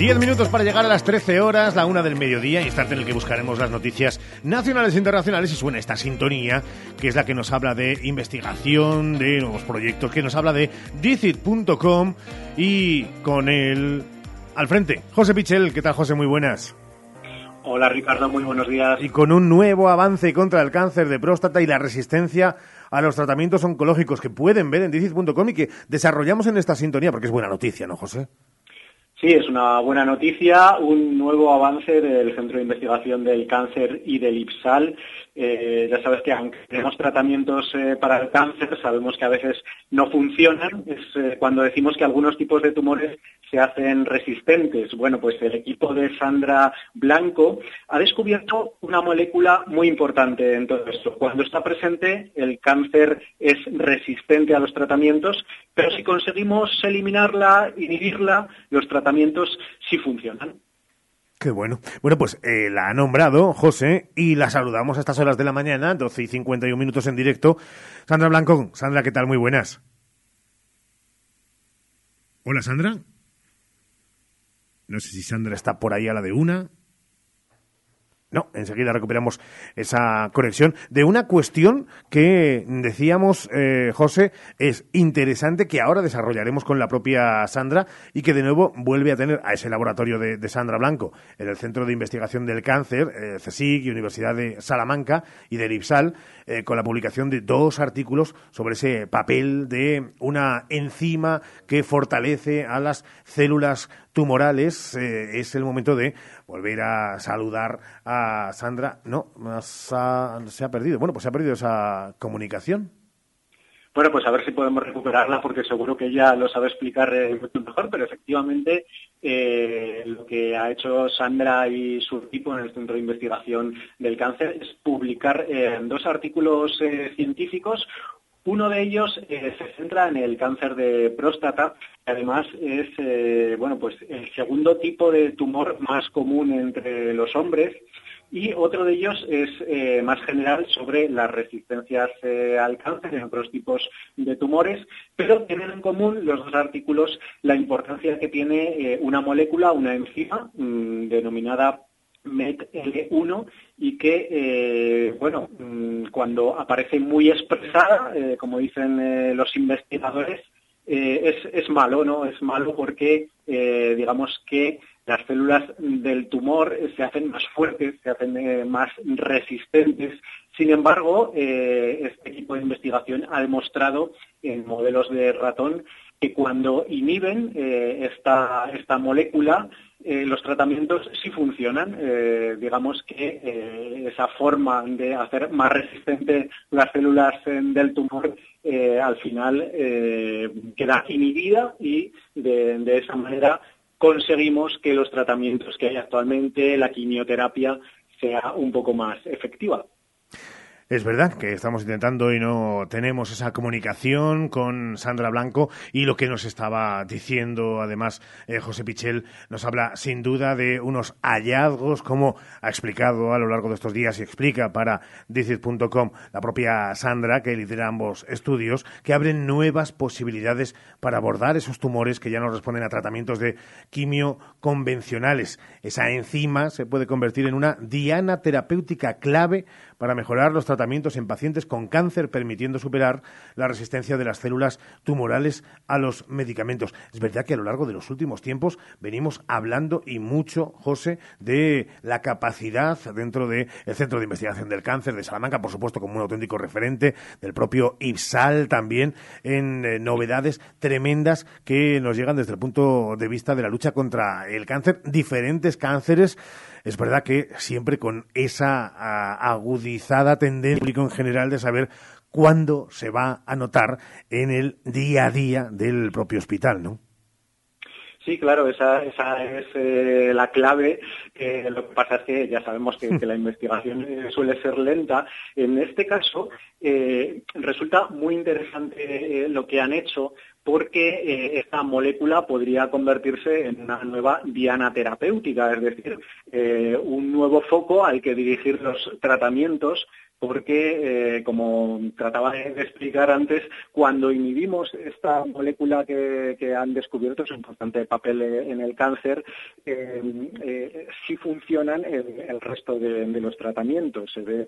10 minutos para llegar a las 13 horas, la una del mediodía, instante en el que buscaremos las noticias nacionales e internacionales y suena esta sintonía, que es la que nos habla de investigación, de nuevos proyectos, que nos habla de Dicit.com y con él al frente, José Pichel. ¿Qué tal, José? Muy buenas. Hola Ricardo, muy buenos días. Y con un nuevo avance contra el cáncer de próstata y la resistencia a los tratamientos oncológicos que pueden ver en Dicit.com y que desarrollamos en esta sintonía, porque es buena noticia, ¿no, José? Sí, es una buena noticia, un nuevo avance del Centro de Investigación del Cáncer y del IPSAL. Eh, ya sabes que aunque tenemos tratamientos eh, para el cáncer, sabemos que a veces no funcionan. Es eh, cuando decimos que algunos tipos de tumores se hacen resistentes. Bueno, pues el equipo de Sandra Blanco ha descubierto una molécula muy importante en todo esto. Cuando está presente, el cáncer es resistente a los tratamientos, pero si conseguimos eliminarla, inhibirla, los tratamientos sí funcionan. Qué bueno. Bueno, pues eh, la ha nombrado José y la saludamos a estas horas de la mañana, 12 y 51 minutos en directo. Sandra Blanco. Sandra, ¿qué tal? Muy buenas. Hola, Sandra. No sé si Sandra está por ahí a la de una. No, enseguida recuperamos esa conexión de una cuestión que decíamos, eh, José, es interesante que ahora desarrollaremos con la propia Sandra y que de nuevo vuelve a tener a ese laboratorio de, Sandra Blanco en el Centro de Investigación del Cáncer, eh, y Universidad de Salamanca y del IPSAL, eh, con la publicación de dos artículos sobre ese papel de una enzima que fortalece a las células tumorales. es el momento de volver a saludar a Sandra. No, se ha perdido. Bueno, pues se ha perdido esa comunicación. Bueno, pues a ver si podemos recuperarla porque seguro que ella lo sabe explicar eh, mucho mejor, pero efectivamente eh, lo que ha hecho Sandra y su equipo en el Centro de Investigación del Cáncer es publicar eh, dos artículos científicos. Uno de ellos se centra en el cáncer de próstata además es eh, bueno pues el segundo tipo de tumor más común entre los hombres y otro de ellos es eh, más general sobre las resistencias eh, al cáncer en otros tipos de tumores, pero tienen en común los dos artículos la importancia que tiene una molécula, una enzima mm, denominada MET-L1 y que, bueno, mm, cuando aparece muy expresada, como dicen los investigadores, eh, es, malo, ¿no? Es malo porque, eh, digamos que las células del tumor se hacen más fuertes, se hacen eh, más resistentes. Sin embargo, este equipo de investigación ha demostrado en modelos de ratón que cuando inhiben esta, esta molécula, los tratamientos sí funcionan. digamos que esa forma de hacer más resistentes las células del tumor eh, al final eh, queda inhibida y de, esa manera conseguimos que los tratamientos que hay actualmente, la quimioterapia, sea un poco más efectiva. Es verdad que estamos intentando y no tenemos esa comunicación con Sandra Blanco y lo que nos estaba diciendo además eh, José Pichel nos habla sin duda de unos hallazgos como ha explicado a lo largo de estos días y explica para Dicit.com la propia Sandra que lidera ambos estudios que abren nuevas posibilidades para abordar esos tumores que ya no responden a tratamientos de quimio convencionales. Esa enzima se puede convertir en una diana terapéutica clave para mejorar los tratamientos en pacientes con cáncer, permitiendo superar la resistencia de las células tumorales a los medicamentos. Es verdad que a lo largo de los últimos tiempos venimos hablando y mucho, José, de la capacidad dentro del Centro de Investigación del Cáncer de Salamanca, por supuesto, como un auténtico referente, del propio IPSAL también, en eh, novedades tremendas que nos llegan desde el punto de vista de la lucha contra el cáncer, diferentes cánceres es verdad que siempre con esa agudizada tendencia público en general de saber cuándo se va a notar en el día a día del propio hospital, ¿no? Sí, claro, esa, esa es eh, la clave. Eh, lo que pasa es que ya sabemos que, la investigación eh, suele ser lenta. En este caso, resulta muy interesante lo que han hecho porque esta molécula podría convertirse en una nueva diana terapéutica, es decir, un nuevo foco al que dirigir los tratamientos porque, eh, como trataba de explicar antes, cuando inhibimos esta molécula que, han descubierto, es un importante papel en el cáncer, eh, eh, sí funcionan el, el resto de, los tratamientos. Se ve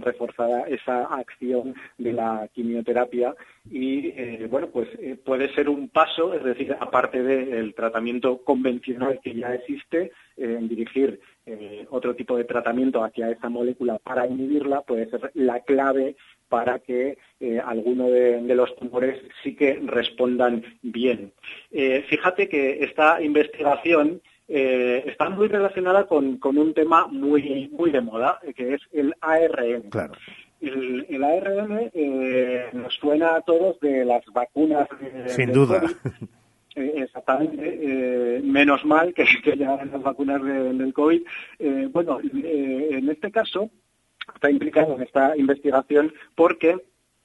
reforzada esa acción de la quimioterapia y, bueno, pues puede ser un paso, es decir, aparte del tratamiento convencional que ya existe, en dirigir eh, otro tipo de tratamiento hacia esa molécula para inhibirla puede ser la clave para que eh, alguno de, los tumores sí que respondan bien. Eh, fíjate que esta investigación está muy relacionada con, un tema muy, muy de moda, que es el ARN. Claro. El, ARN nos suena a todos de las vacunas. Sin duda. Eh, exactamente, eh, menos mal que, que ya las vacunas del COVID. Eh, bueno, en este caso está implicado en esta investigación porque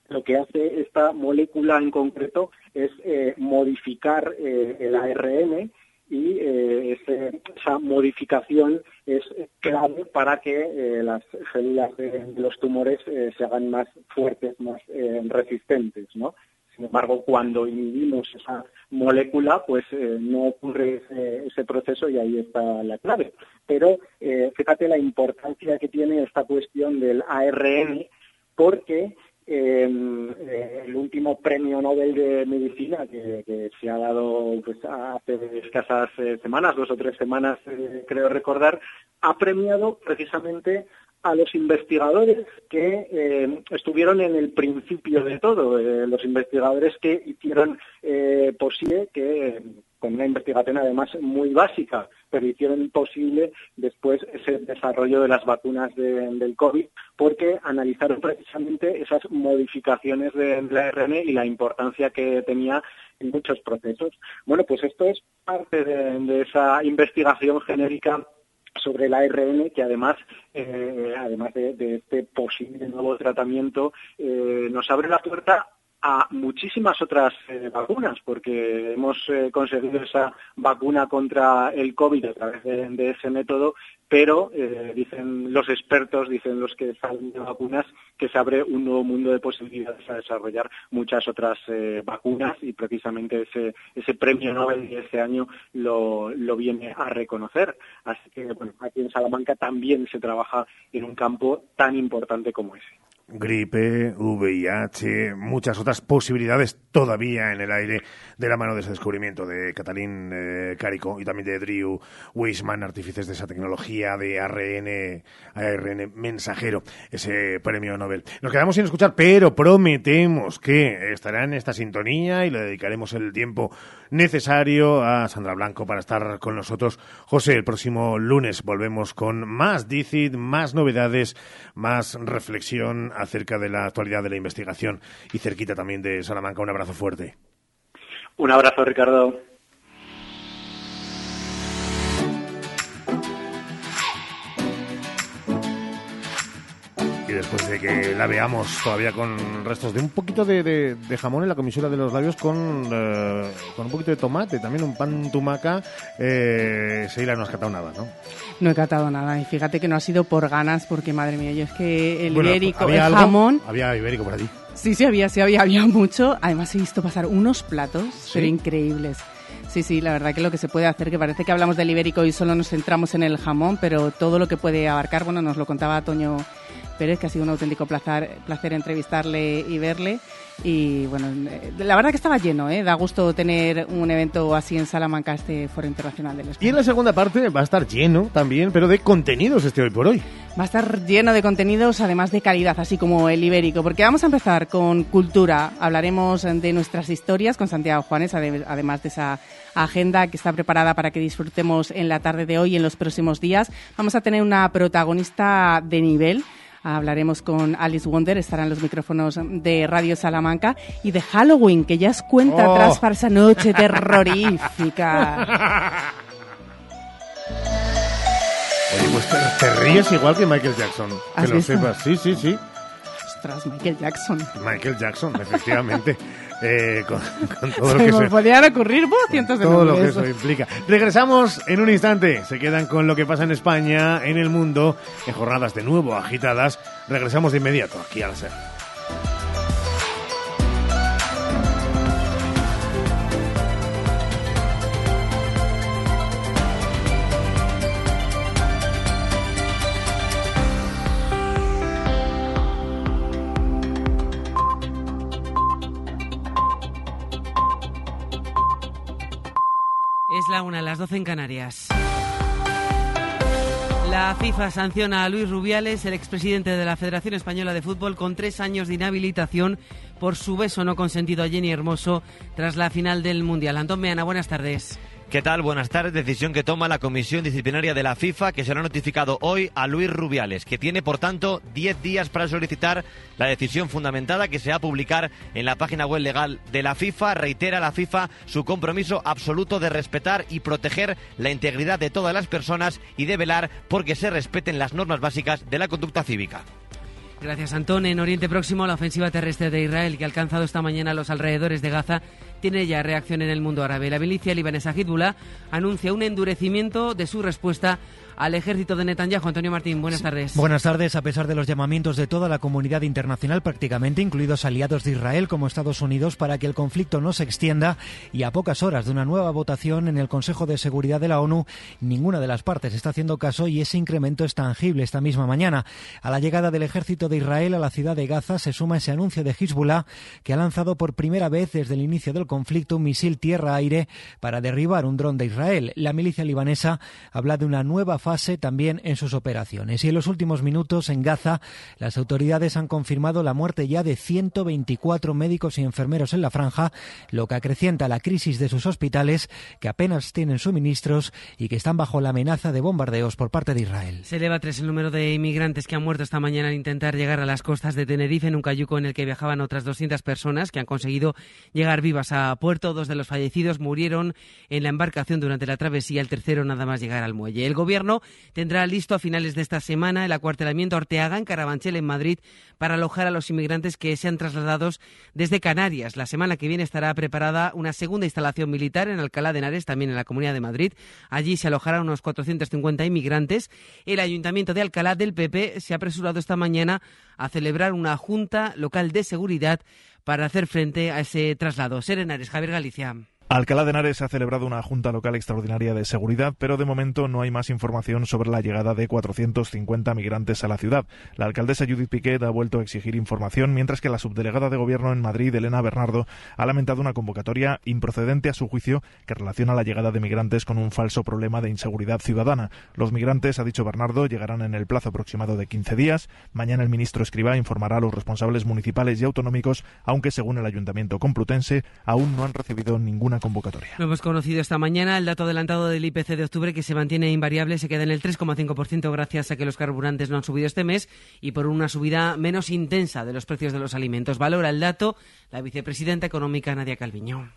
lo que hace esta molécula en concreto es modificar el ARN y esa modificación es clave para que las células de, los tumores se hagan más fuertes, más resistentes, ¿no? Sin embargo, cuando inhibimos esa molécula, pues eh, no ocurre ese, proceso y ahí está la clave. Pero eh, fíjate la importancia que tiene esta cuestión del ARN, porque em, eh, el último premio Nobel de Medicina que, se ha dado pues, hace escasas semanas, dos o tres semanas creo recordar, ha premiado precisamente a los investigadores que eh, estuvieron en el principio de todo, eh, los investigadores que hicieron eh, posible que, con una investigación además muy básica, pero hicieron posible después ese desarrollo de las vacunas del COVID, porque analizaron precisamente esas modificaciones del ARN y la importancia que tenía en muchos procesos. Bueno, pues esto es parte de esa investigación genérica sobre el ARN que además eh, además de, este posible nuevo tratamiento eh, nos abre la puerta a muchísimas otras eh, vacunas, porque hemos conseguido esa vacuna contra el COVID a través de ese método pero eh, dicen los expertos, dicen los que salen de vacunas, que se abre un nuevo mundo de posibilidades a desarrollar muchas otras eh, vacunas y precisamente ese, ese premio Nobel de este año lo, lo viene a reconocer. Así que bueno, aquí en Salamanca también se trabaja en un campo tan importante como ese gripe, VIH, muchas otras posibilidades todavía en el aire de la mano de ese descubrimiento de Catalín eh, Carico y también de Drew Weissman, artífices de esa tecnología de ARN, ARN mensajero, ese premio Nobel. Nos quedamos sin escuchar, pero prometemos que estará en esta sintonía y le dedicaremos el tiempo necesario a Sandra Blanco para estar con nosotros. José, el próximo lunes volvemos con más DICIT, más novedades, más reflexión acerca de la actualidad de la investigación y cerquita también de Salamanca. Un abrazo fuerte. Un abrazo, Ricardo. Y después de que la veamos todavía con restos de un poquito de, jamón en la comisura de los labios con, eh, con un poquito de tomate, también un pan tumaca, eh, Seila no has catado nada, ¿no? No he catado nada y fíjate que no ha sido por ganas porque madre mía, yo es que el ibérico, el jamón... Había ibérico por allí. Sí, sí, había, sí, había, había mucho. Además he visto pasar unos platos, pero increíbles. Sí, sí, la verdad que lo que se puede hacer, que parece que hablamos del ibérico y solo nos centramos en el jamón, pero todo lo que puede abarcar, bueno, nos lo contaba Toño Pérez, que ha sido un auténtico placer, placer entrevistarle y verle. Y bueno, eh, la verdad que estaba lleno, ¿eh? da gusto tener un evento así en Salamanca, este Foro Internacional del Español. Y en la segunda parte va a estar lleno también, pero de contenidos este hoy por hoy. Va a estar lleno de contenidos, además de calidad, así como el ibérico, porque vamos a empezar con cultura. Hablaremos de nuestras historias con Santiago Juanes, además de esa agenda que está preparada para que disfrutemos en la tarde de hoy y en los próximos días. Vamos a tener una protagonista de nivel Hablaremos con Alice Wonder, estarán los micrófonos de Radio Salamanca y de Halloween, que ya es cuenta oh. atrás para esa noche terrorífica. Oye, pues te, ríes igual que Michael Jackson, que lo sepas. Sí, sí, sí. Ostras, Michael Jackson. Michael Jackson, efectivamente. Eh, con, con todo lo Se que podían ocurrir ¡buh! cientos de todo lo que eso implica. Regresamos en un instante. Se quedan con lo que pasa en España, en el mundo, en jornadas de nuevo agitadas. Regresamos de inmediato aquí a la SER. La una, las 12 en Canarias. La FIFA sanciona a Luis Rubiales, el expresidente de la Federación Española de Fútbol, con tres años de inhabilitación por su beso no consentido a Jenny Hermoso tras la final del Mundial. Antón Meana, buenas tardes. ¿Qué tal? Buenas tardes. Decisión que toma la Comisión Disciplinaria de la FIFA, que será notificado hoy a Luis Rubiales, que tiene, por tanto, 10 días para solicitar la decisión fundamentada que se va a publicar en la página web legal de la FIFA. Reitera la FIFA su compromiso absoluto de respetar y proteger la integridad de todas las personas y de velar porque se respeten las normas básicas de la conducta cívica. Gracias, Antón. En Oriente Próximo, la ofensiva terrestre de Israel, que ha alcanzado esta mañana los alrededores de Gaza, tiene ya reacción en el mundo árabe. La milicia libanesa Hezbollah anuncia un endurecimiento de su respuesta al ejército de Netanyahu. Antonio Martín, buenas tardes. Buenas tardes. A pesar de los llamamientos de toda la comunidad internacional, prácticamente incluidos aliados de Israel como Estados Unidos, para que el conflicto no se extienda y a pocas horas de una nueva votación en el Consejo de Seguridad de la ONU, ninguna de las partes está haciendo caso y ese incremento es tangible esta misma mañana. A la llegada del ejército de Israel a la ciudad de Gaza se suma ese anuncio de Hezbollah que ha lanzado por primera vez desde el inicio del conflicto un misil tierra-aire para derribar un dron de Israel. La milicia libanesa habla de una nueva fase también en sus operaciones. Y en los últimos minutos en Gaza, las autoridades han confirmado la muerte ya de 124 médicos y enfermeros en la franja, lo que acrecienta la crisis de sus hospitales, que apenas tienen suministros y que están bajo la amenaza de bombardeos por parte de Israel. Se eleva tres el número de inmigrantes que han muerto esta mañana al intentar llegar a las costas de Tenerife en un cayuco en el que viajaban otras 200 personas que han conseguido llegar vivas a puerto. Dos de los fallecidos murieron en la embarcación durante la travesía, el tercero nada más llegar al muelle. El gobierno tendrá listo a finales de esta semana el acuartelamiento Orteaga en Carabanchel, en Madrid, para alojar a los inmigrantes que sean trasladados desde Canarias. La semana que viene estará preparada una segunda instalación militar en Alcalá de Henares, también en la Comunidad de Madrid. Allí se alojarán unos 450 inmigrantes. El Ayuntamiento de Alcalá del PP se ha apresurado esta mañana a celebrar una junta local de seguridad para hacer frente a ese traslado. Serenares, Javier Galicia. Alcalá de Henares ha celebrado una Junta Local Extraordinaria de Seguridad, pero de momento no hay más información sobre la llegada de 450 migrantes a la ciudad. La alcaldesa Judith Piquet ha vuelto a exigir información, mientras que la subdelegada de Gobierno en Madrid, Elena Bernardo, ha lamentado una convocatoria improcedente a su juicio que relaciona la llegada de migrantes con un falso problema de inseguridad ciudadana. Los migrantes, ha dicho Bernardo, llegarán en el plazo aproximado de 15 días. Mañana el ministro Escribá informará a los responsables municipales y autonómicos, aunque según el Ayuntamiento Complutense aún no han recibido ninguna convocatoria. Lo hemos conocido esta mañana. El dato adelantado del IPC de octubre, que se mantiene invariable, se queda en el 3,5% gracias a que los carburantes no han subido este mes y por una subida menos intensa de los precios de los alimentos. Valora el dato la vicepresidenta económica Nadia Calviño.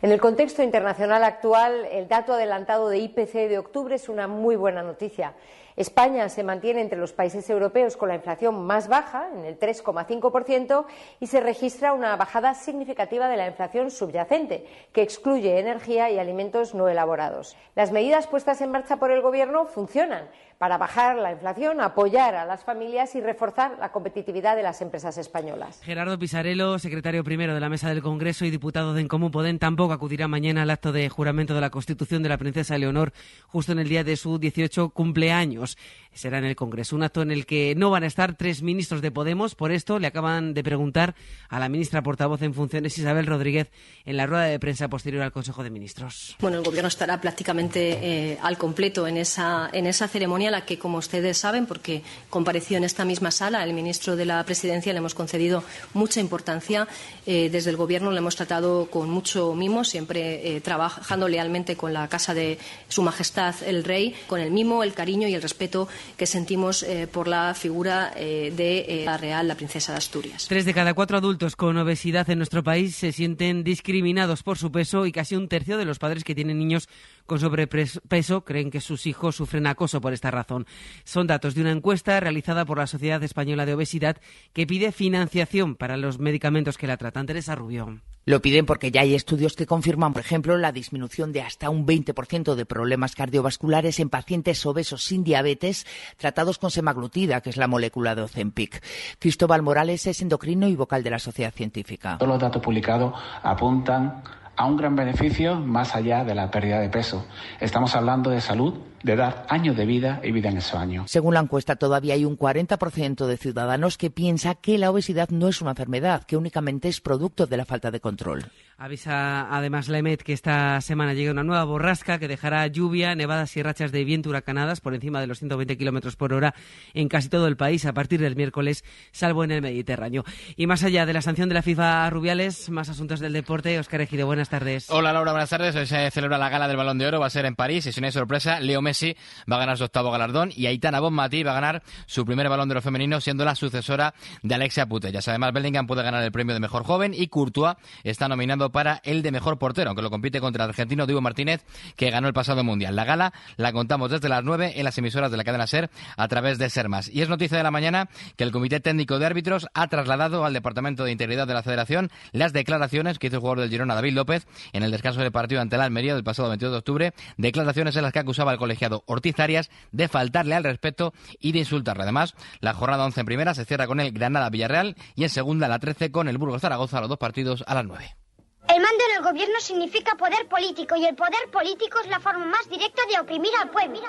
En el contexto internacional actual, el dato adelantado de IPC de octubre es una muy buena noticia. España se mantiene entre los países europeos con la inflación más baja, en el 3,5%, y se registra una bajada significativa de la inflación subyacente, que excluye energía y alimentos no elaborados. Las medidas puestas en marcha por el Gobierno funcionan para bajar la inflación, apoyar a las familias y reforzar la competitividad de las empresas españolas. Gerardo Pisarello, secretario primero de la Mesa del Congreso y diputado de En Común Podem, tampoco acudirá mañana al acto de juramento de la Constitución de la princesa Leonor, justo en el día de su 18 cumpleaños. Será en el Congreso, un acto en el que no van a estar tres ministros de Podemos. Por esto le acaban de preguntar a la ministra portavoz en funciones, Isabel Rodríguez, en la rueda de prensa posterior al Consejo de Ministros. Bueno, el Gobierno estará prácticamente eh, al completo en esa, en esa ceremonia, la que, como ustedes saben, porque compareció en esta misma sala el ministro de la Presidencia, le hemos concedido mucha importancia. Eh, desde el Gobierno le hemos tratado con mucho mimo, siempre eh, trabajando lealmente con la Casa de Su Majestad el Rey, con el mimo, el cariño y el respeto que sentimos eh, por la figura eh, de la real, la princesa de Asturias. Tres de cada cuatro adultos con obesidad en nuestro país se sienten discriminados por su peso y casi un tercio de los padres que tienen niños con sobrepeso creen que sus hijos sufren acoso por esta razón. Son datos de una encuesta realizada por la Sociedad Española de Obesidad que pide financiación para los medicamentos que la tratan. Teresa Rubio. Lo piden porque ya hay estudios que confirman, por ejemplo, la disminución de hasta un 20% de problemas cardiovasculares en pacientes obesos sin diabetes tratados con semaglutida, que es la molécula de Ozempic. Cristóbal Morales es endocrino y vocal de la Sociedad Científica. Todos los datos publicados apuntan a un gran beneficio más allá de la pérdida de peso. Estamos hablando de salud, de dar años de vida y vida en esos años. Según la encuesta, todavía hay un 40% de ciudadanos que piensa que la obesidad no es una enfermedad, que únicamente es producto de la falta de control. Avisa además la EMET que esta semana llega una nueva borrasca que dejará lluvia, nevadas y rachas de viento huracanadas por encima de los 120 kilómetros por hora en casi todo el país a partir del miércoles, salvo en el Mediterráneo. Y más allá de la sanción de la FIFA Rubiales, más asuntos del deporte. Oscar Ejido, buenas tardes. Hola Laura, buenas tardes. Hoy se celebra la gala del Balón de Oro, va a ser en París y si no hay sorpresa, Leo Messi va a ganar su octavo galardón y Aitana Bonmatí va a ganar su primer Balón de Oro femenino siendo la sucesora de Alexia Putellas. Además, Bellingham puede ganar el premio de mejor joven y Courtois está nominado para el de mejor portero, aunque lo compite contra el argentino Diego Martínez, que ganó el pasado Mundial. La gala la contamos desde las 9 en las emisoras de la cadena SER a través de SERMAS. Y es noticia de la mañana que el Comité Técnico de Árbitros ha trasladado al Departamento de Integridad de la Federación las declaraciones que hizo el jugador del Girona, David López, en el descanso del partido ante la Almería del pasado 22 de octubre, declaraciones en las que acusaba al colegiado Ortiz Arias de faltarle al respeto y de insultarle. Además, la jornada 11 en primera se cierra con el Granada-Villarreal y en segunda la 13 con el Burgos-Zaragoza, los dos partidos a las 9. El mando en el gobierno significa poder político y el poder político es la forma más directa de oprimir al pueblo.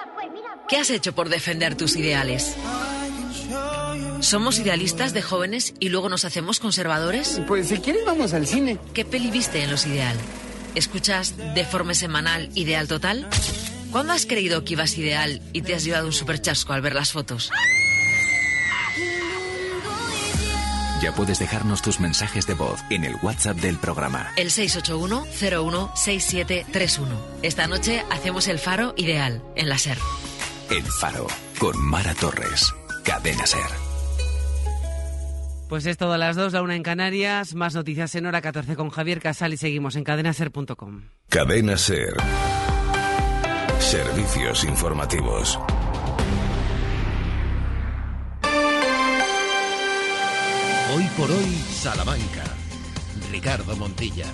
¿Qué has hecho por defender tus ideales? ¿Somos idealistas de jóvenes y luego nos hacemos conservadores? Pues si quieres vamos al cine. ¿Qué peli viste en Los Ideal? ¿Escuchas Deforme Semanal Ideal Total? ¿Cuándo has creído que ibas ideal y te has llevado un superchasco al ver las fotos? Ya puedes dejarnos tus mensajes de voz en el WhatsApp del programa. El 681-016731. Esta noche hacemos el faro ideal en la SER. El faro con Mara Torres. Cadena SER. Pues es todo a las 2, la una en Canarias. Más noticias en hora 14 con Javier Casal y seguimos en cadenaser.com. Cadena SER. Servicios informativos. Hoy por hoy, Salamanca. Ricardo Montilla.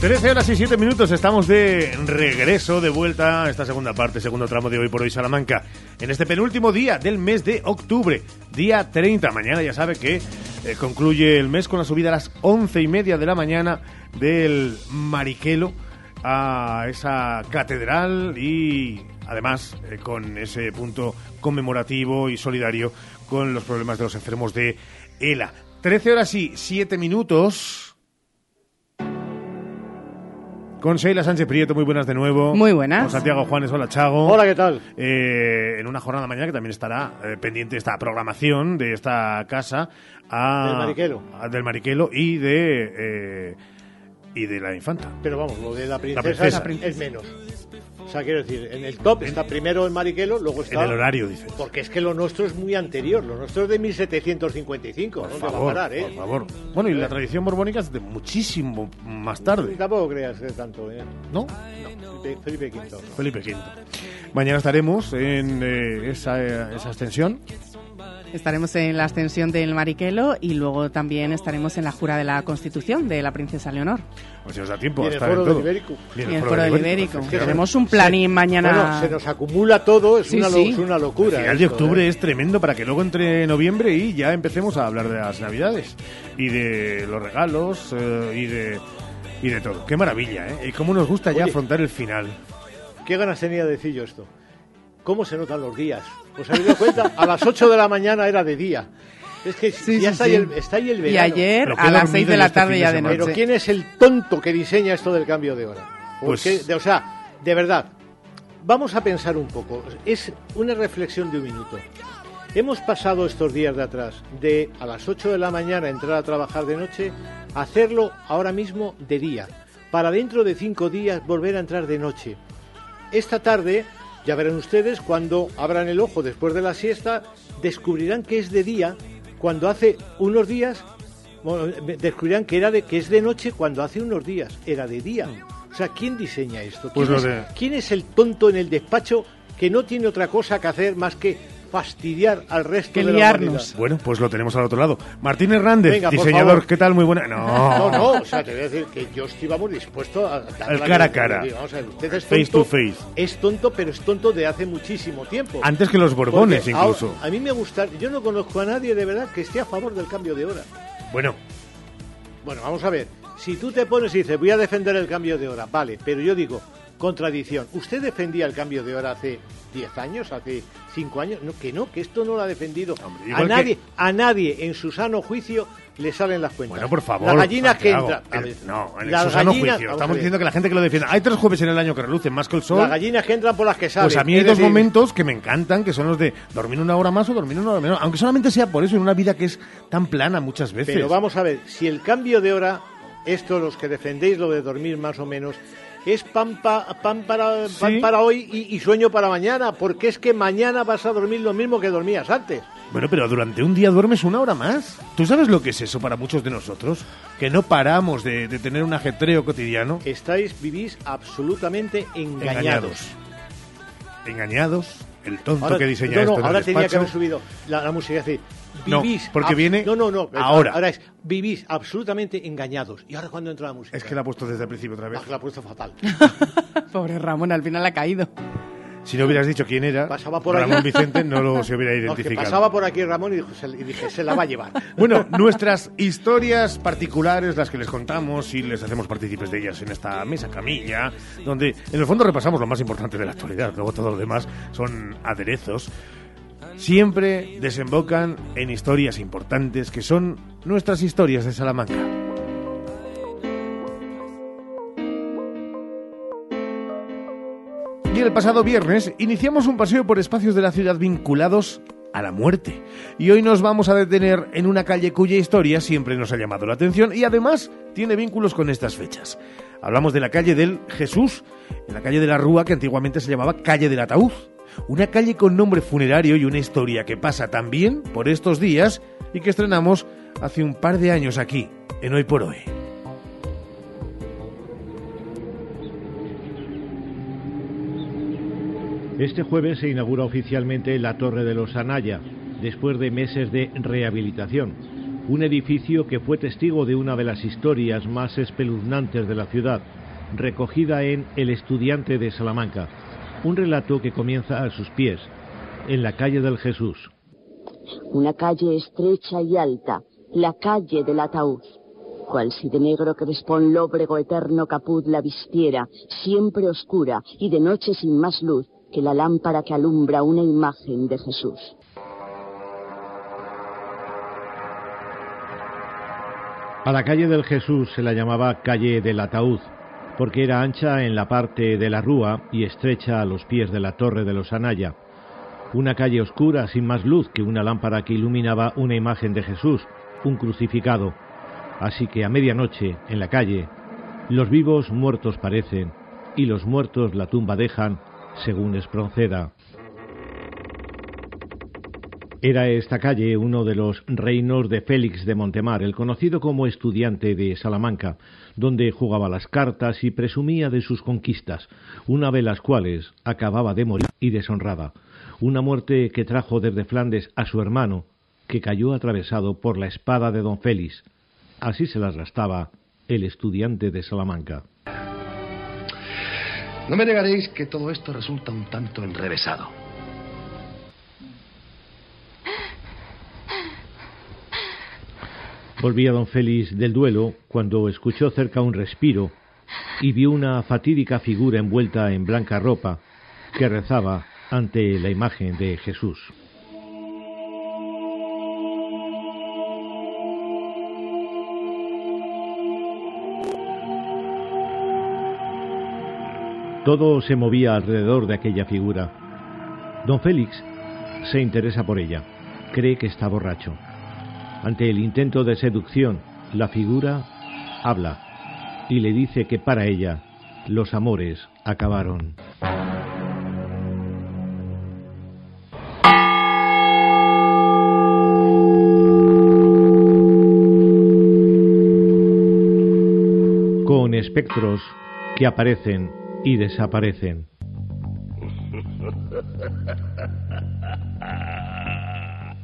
Trece horas y siete minutos, estamos de regreso, de vuelta a esta segunda parte, segundo tramo de hoy por hoy Salamanca, en este penúltimo día del mes de octubre, día 30. Mañana ya sabe que eh, concluye el mes con la subida a las once y media de la mañana del Mariquelo a esa catedral y además eh, con ese punto conmemorativo y solidario con los problemas de los enfermos de ELA. Trece horas y siete minutos. Con Sheila Sánchez Prieto, muy buenas de nuevo. Muy buenas. Con Santiago Juanes, hola Chago. Hola, ¿qué tal? Eh, en una jornada mañana que también estará eh, pendiente esta programación de esta casa. A, Del Mariquelo. a- del Mariquelo y de. eh, y de la infanta. Pero vamos, lo de la princesa, princesa. es- es menos. O sea, quiero decir, en el top está primero el Mariquelo, luego está... En el horario, dices. Porque es que lo nuestro es muy anterior, lo nuestro es de 1755, Por no te va a favor, parar, ¿eh? por favor. Bueno, y la tradición borbónica es de muchísimo más tarde. Tampoco creas que tanto, ¿eh? ¿No? No, Felipe, V. no. Felipe V. Mañana estaremos en eh, esa, esa extensión. Estaremos en la ascensión del Mariquelo y luego también estaremos en la jura de la Constitución de la princesa Leonor. Pues si os da tiempo Y a en el foro todo. del Ibérico. Y en Y el foro del Ibérico. Tenemos un planín mañana. Bueno, se nos acumula todo, es, Sí, una, lo- sí. es una locura. El final de octubre ¿eh? es tremendo para que luego entre noviembre y ya empecemos a hablar de las navidades y de los regalos eh, y de y de todo. Qué maravilla, ¿eh? Y cómo nos gusta ya Oye. afrontar el final. ¿Qué ganas tenía de decir yo esto? ¿Cómo se notan los días? ¿Os habéis dado cuenta? A las 8 de la mañana era de día. Es que Sí, ya sí, está, sí. Ahí el, está ahí el Y verano. ayer Pero qué a las dormido 6 de la este tarde ya de de semana. Pero noche. ¿quién es el tonto que diseña esto del cambio de hora? Pues- Porque, de- o sea, de verdad, vamos a pensar un poco. Es una reflexión de un minuto. Hemos pasado estos días de atrás de a las 8 de la mañana entrar a trabajar de noche, a hacerlo ahora mismo de día, para dentro de cinco días volver a entrar de noche. Esta tarde, ya verán ustedes, cuando abran el ojo después de la siesta, descubrirán que es de día cuando hace unos días, bueno, descubrirán que, era de, que es de noche cuando hace unos días era de día. O sea, ¿quién diseña esto? ¿Quién, Pues lo es, de- quién es el tonto en el despacho que no tiene otra cosa que hacer más que fastidiar al resto Que de la liarnos. Bueno, pues lo tenemos al otro lado. Martín Hernández, Venga, diseñador. ¿qué tal? Muy buena. No, No, no, o sea, te voy a decir que yo estoy, vamos, dispuesto a... dar El cara a cara. Vamos a ver, usted es Face tonto, to face. Es tonto, pero es tonto de hace muchísimo tiempo. Antes que los Borbones, Porque incluso. ahora- a mí me gusta... Yo no conozco a nadie de verdad que esté a favor del cambio de hora. Bueno, Bueno, vamos a ver. Si tú te pones y dices, voy a defender el cambio de hora, vale, pero yo digo, contradicción. ¿Usted defendía el cambio de hora hace 10 años, hace 5 años? No, que no, que esto no lo ha defendido. a, que- nadie, a nadie en su sano juicio le salen las cuentas. bueno, por favor. Las gallinas que entran. no, en las gallinas- juicio. Estamos diciendo que la gente que lo defienda. Hay tres jueves en el año que relucen más que el sol. Las gallinas que entran por las que salen. Pues a mí hay dos decir, momentos que me encantan, que son los de dormir una hora más o dormir una hora menos, aunque solamente sea por eso en una vida que es tan plana muchas veces. Pero vamos a ver, si el cambio de hora, esto los que defendéis lo de dormir más o menos, es pan, pa- pan para, pan Sí. para hoy y, y sueño para mañana, porque es que mañana vas a dormir lo mismo que dormías antes. Bueno, pero durante un día duermes una hora más. ¿Tú sabes lo que es eso para muchos de nosotros? Que no paramos de, de tener un ajetreo cotidiano. Estáis, vivís absolutamente engañados. Engañados. Engañados. El tonto Ahora- que diseña no, esto no, ahora tenía que haber subido la, la música así. No, Vivís porque ab- viene no, no, no, ahora. Ahora es vivís absolutamente engañados. ¿Y ahora cuándo entra la música? Es que la ha puesto desde el principio otra vez. Ah, la ha puesto fatal. Pobre Ramón, al final ha caído. Si no hubieras dicho quién era, Pasaba por ahí. Ramón Vicente no lo se hubiera No, identificado. pasaba por aquí Ramón y, dijo, se- y dije, se la va a llevar. Bueno, nuestras historias particulares, las que les contamos y les hacemos partícipes de ellas en esta mesa camilla, donde en el fondo repasamos lo más importante de la actualidad, luego todo lo demás son aderezos, siempre desembocan en historias importantes que son nuestras historias de Salamanca. Y el pasado viernes iniciamos un paseo por espacios de la ciudad vinculados a la muerte. Y hoy nos vamos a detener en una calle cuya historia siempre nos ha llamado la atención y además tiene vínculos con estas fechas. Hablamos de la calle del Jesús, en la calle de la Rúa que antiguamente se llamaba calle del Ataúd. Una calle con nombre funerario y una historia que pasa también por estos días y que estrenamos hace un par de años aquí, en Hoy por Hoy. Este jueves se inaugura oficialmente la Torre de los Anaya, después de meses de rehabilitación. Un edificio que fue testigo de una de las historias más espeluznantes de la ciudad, recogida en El Estudiante de Salamanca. Un relato que comienza a sus pies, en la calle del Jesús. Una calle estrecha y alta, la calle del ataúd. Cual si de negro crespón lóbrego eterno caput la vistiera, siempre oscura y de noche sin más luz que la lámpara que alumbra una imagen de Jesús. A la calle del Jesús se la llamaba calle del ataúd, porque era ancha en la parte de la rúa y estrecha a los pies de la torre de los Anaya. Una calle oscura sin más luz que una lámpara que iluminaba una imagen de Jesús, un crucificado. Así que a medianoche, en la calle, los vivos muertos parecen y los muertos la tumba dejan, según Espronceda. Era esta calle uno de los reinos de Félix de Montemar, el conocido como estudiante de Salamanca, donde jugaba las cartas y presumía de sus conquistas, una de las cuales acababa de morir y deshonrada, una muerte que trajo desde Flandes a su hermano, que cayó atravesado por la espada de don Félix. Así se las gastaba el estudiante de Salamanca. No me negaréis que todo esto resulta un tanto enrevesado. Volvía don Félix del duelo cuando escuchó cerca un respiro y vio una fatídica figura envuelta en blanca ropa que rezaba ante la imagen de Jesús. Todo se movía alrededor de aquella figura. Don Félix se interesa por ella. cree que está borracho. Ante el intento de seducción, la figura habla y le dice que para ella los amores acabaron. Con espectros que aparecen y desaparecen.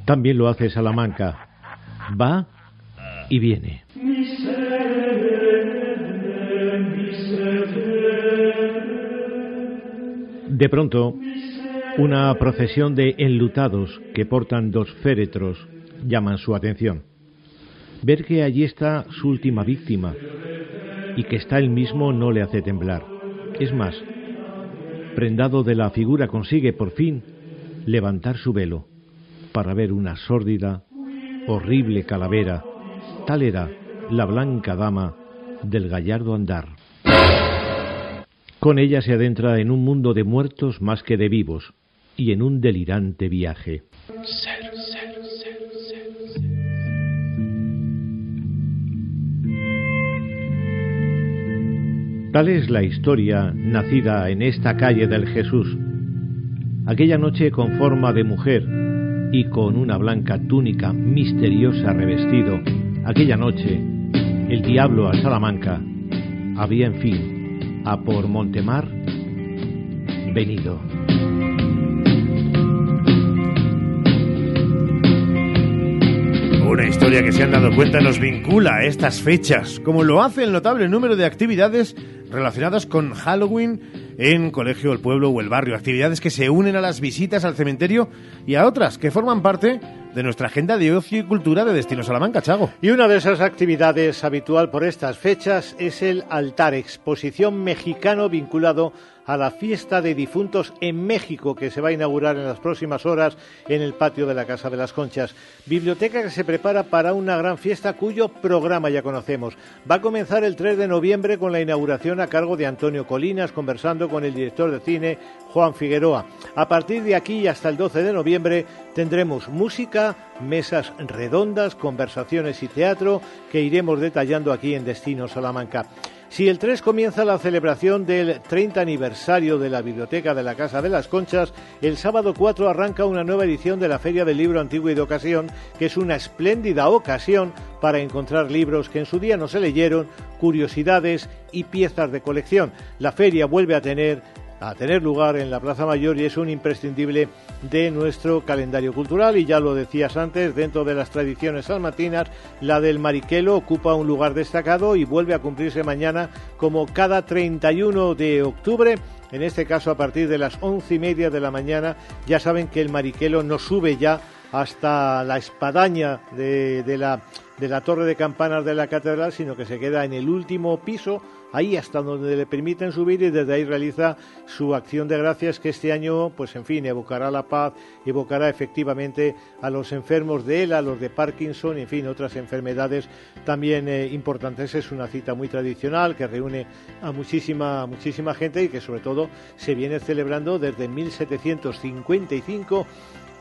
También lo hace Salamanca. Va y viene. De pronto, una procesión de enlutados que portan dos féretros llaman su atención. Ver que allí está su última víctima y que está él mismo no le hace temblar. Es más, prendado de la figura consigue por fin levantar su velo para ver una sórdida, horrible calavera. Tal era la blanca dama del gallardo andar. Con ella se adentra en un mundo de muertos más que de vivos y en un delirante viaje. Tal es la historia nacida en esta calle del Jesús. Aquella noche con forma de mujer y con una blanca túnica misteriosa revestido, aquella noche el diablo a Salamanca había en fin a por Montemar venido. Una historia que se han dado cuenta nos vincula a estas fechas, como lo hace el notable número de actividades relacionadas con Halloween en colegio, el pueblo o el barrio. Actividades que se unen a las visitas al cementerio y a otras que forman parte de nuestra agenda de ocio y cultura de Destino Salamanca, Chago. Y una de esas actividades habitual por estas fechas es el altar, exposición mexicano vinculado a la fiesta de difuntos en México que se va a inaugurar en las próximas horas en el patio de la Casa de las Conchas. Biblioteca que se prepara para una gran fiesta cuyo programa ya conocemos. Va a comenzar el 3 de noviembre con la inauguración a cargo de Antonio Colinas conversando con el director de cine Juan Figueroa. A partir de aquí y hasta el 12 de noviembre tendremos música, mesas redondas, conversaciones y teatro que iremos detallando aquí en Destino Salamanca. Si el 3 comienza la celebración del 30 aniversario de la Biblioteca de la Casa de las Conchas, el sábado 4 arranca una nueva edición de la Feria del Libro Antiguo y de Ocasión, que es una espléndida ocasión para encontrar libros que en su día no se leyeron, curiosidades y piezas de colección. La feria vuelve a tener a tener lugar en la Plaza Mayor y es un imprescindible de nuestro calendario cultural. Y ya lo decías antes, dentro de las tradiciones salmantinas, la del Mariquelo ocupa un lugar destacado y vuelve a cumplirse mañana como cada 31 de octubre. En este caso, a partir de las once y media de la mañana, ya saben que el Mariquelo no sube ya hasta la espadaña de la, de la torre de campanas de la catedral, sino que se queda en el último piso ahí hasta donde le permiten subir y desde ahí realiza su acción de gracias que este año, pues en fin, evocará la paz, evocará efectivamente a los enfermos de él, a los de Parkinson, en fin, otras enfermedades también eh, importantes. Es una cita muy tradicional que reúne a muchísima, muchísima gente y que sobre todo se viene celebrando desde 1755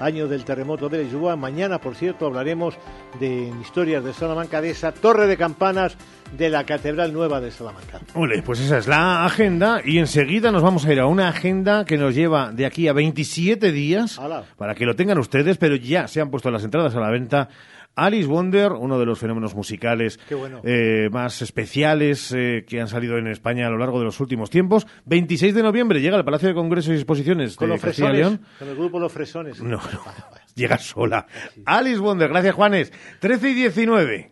año del terremoto de Lisboa. Mañana, por cierto, hablaremos de historias de Salamanca, de esa torre de campanas de la Catedral Nueva de Salamanca. Ole, pues esa es la agenda y enseguida nos vamos a ir a una agenda que nos lleva de aquí a 27 días para que lo tengan ustedes, pero ya se han puesto las entradas a la venta. Alice Wonder, uno de los fenómenos musicales eh, más especiales eh, que han salido en España a lo largo de los últimos tiempos. 26 de noviembre llega al Palacio de Congresos y Exposiciones con de los Castilla fresones, León. con el grupo Los Fresones. No, no, llega sola. Alice Wonder, gracias Juanes. 13 y 19.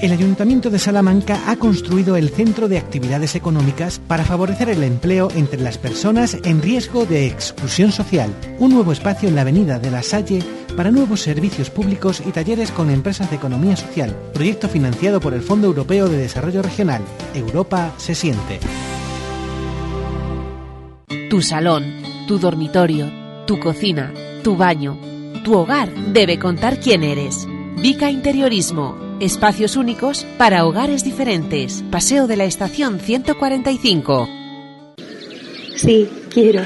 El Ayuntamiento de Salamanca ha construido el Centro de Actividades Económicas para favorecer el empleo entre las personas en riesgo de exclusión social. Un nuevo espacio en la Avenida de la Salle para nuevos servicios públicos y talleres con empresas de economía social. Proyecto financiado por el Fondo Europeo de Desarrollo Regional. Europa se siente. Tu salón, tu dormitorio, tu cocina, tu baño, tu hogar debe contar quién eres. Vica Interiorismo. Espacios únicos para hogares diferentes. Paseo de la Estación 145. Sí, quiero.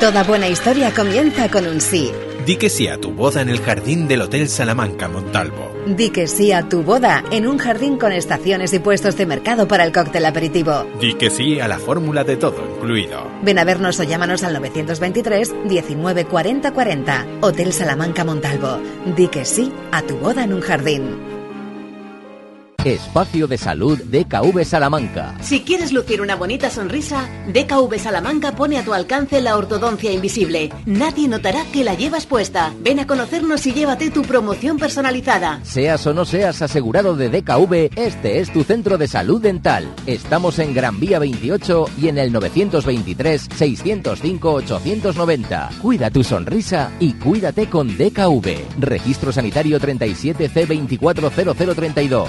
Toda buena historia comienza con un sí. Di que sí a tu boda en el jardín del Hotel Salamanca Montalvo. Di que sí a tu boda en un jardín con estaciones y puestos de mercado para el cóctel aperitivo. Di que sí a la fórmula de todo incluido. Ven a vernos o llámanos al 923 19 40 40. Hotel Salamanca Montalvo. Di que sí a tu boda en un jardín. Espacio de Salud DKV Salamanca. Si quieres lucir una bonita sonrisa, DKV Salamanca pone a tu alcance la ortodoncia invisible. Nadie notará que la llevas puesta. Ven a conocernos y llévate tu promoción personalizada. Seas o no seas asegurado de DKV, este es tu centro de salud dental. Estamos en Gran Vía 28 y en el 923 605 890. Cuida tu sonrisa y cuídate con DKV. Registro sanitario 37 C 240032.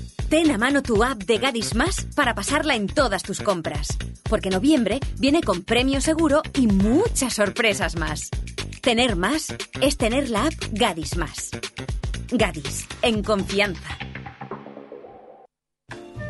Ten a mano tu app de Gadis Más para pasarla en todas tus compras. Porque noviembre viene con premio seguro y muchas sorpresas más. Tener más es tener la app Gadis Más. Gadis, en confianza.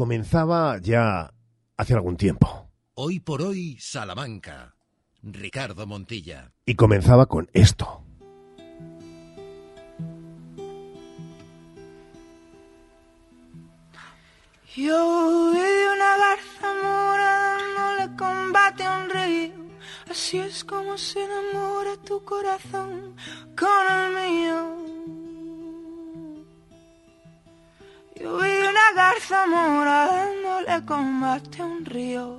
comenzaba ya hace algún tiempo. Hoy por hoy, Salamanca. Ricardo Montilla. Y comenzaba con esto. Yo vi una garza mora dándole combate a un río. Así es como se enamora tu corazón con el mío. Una garza combate a un río.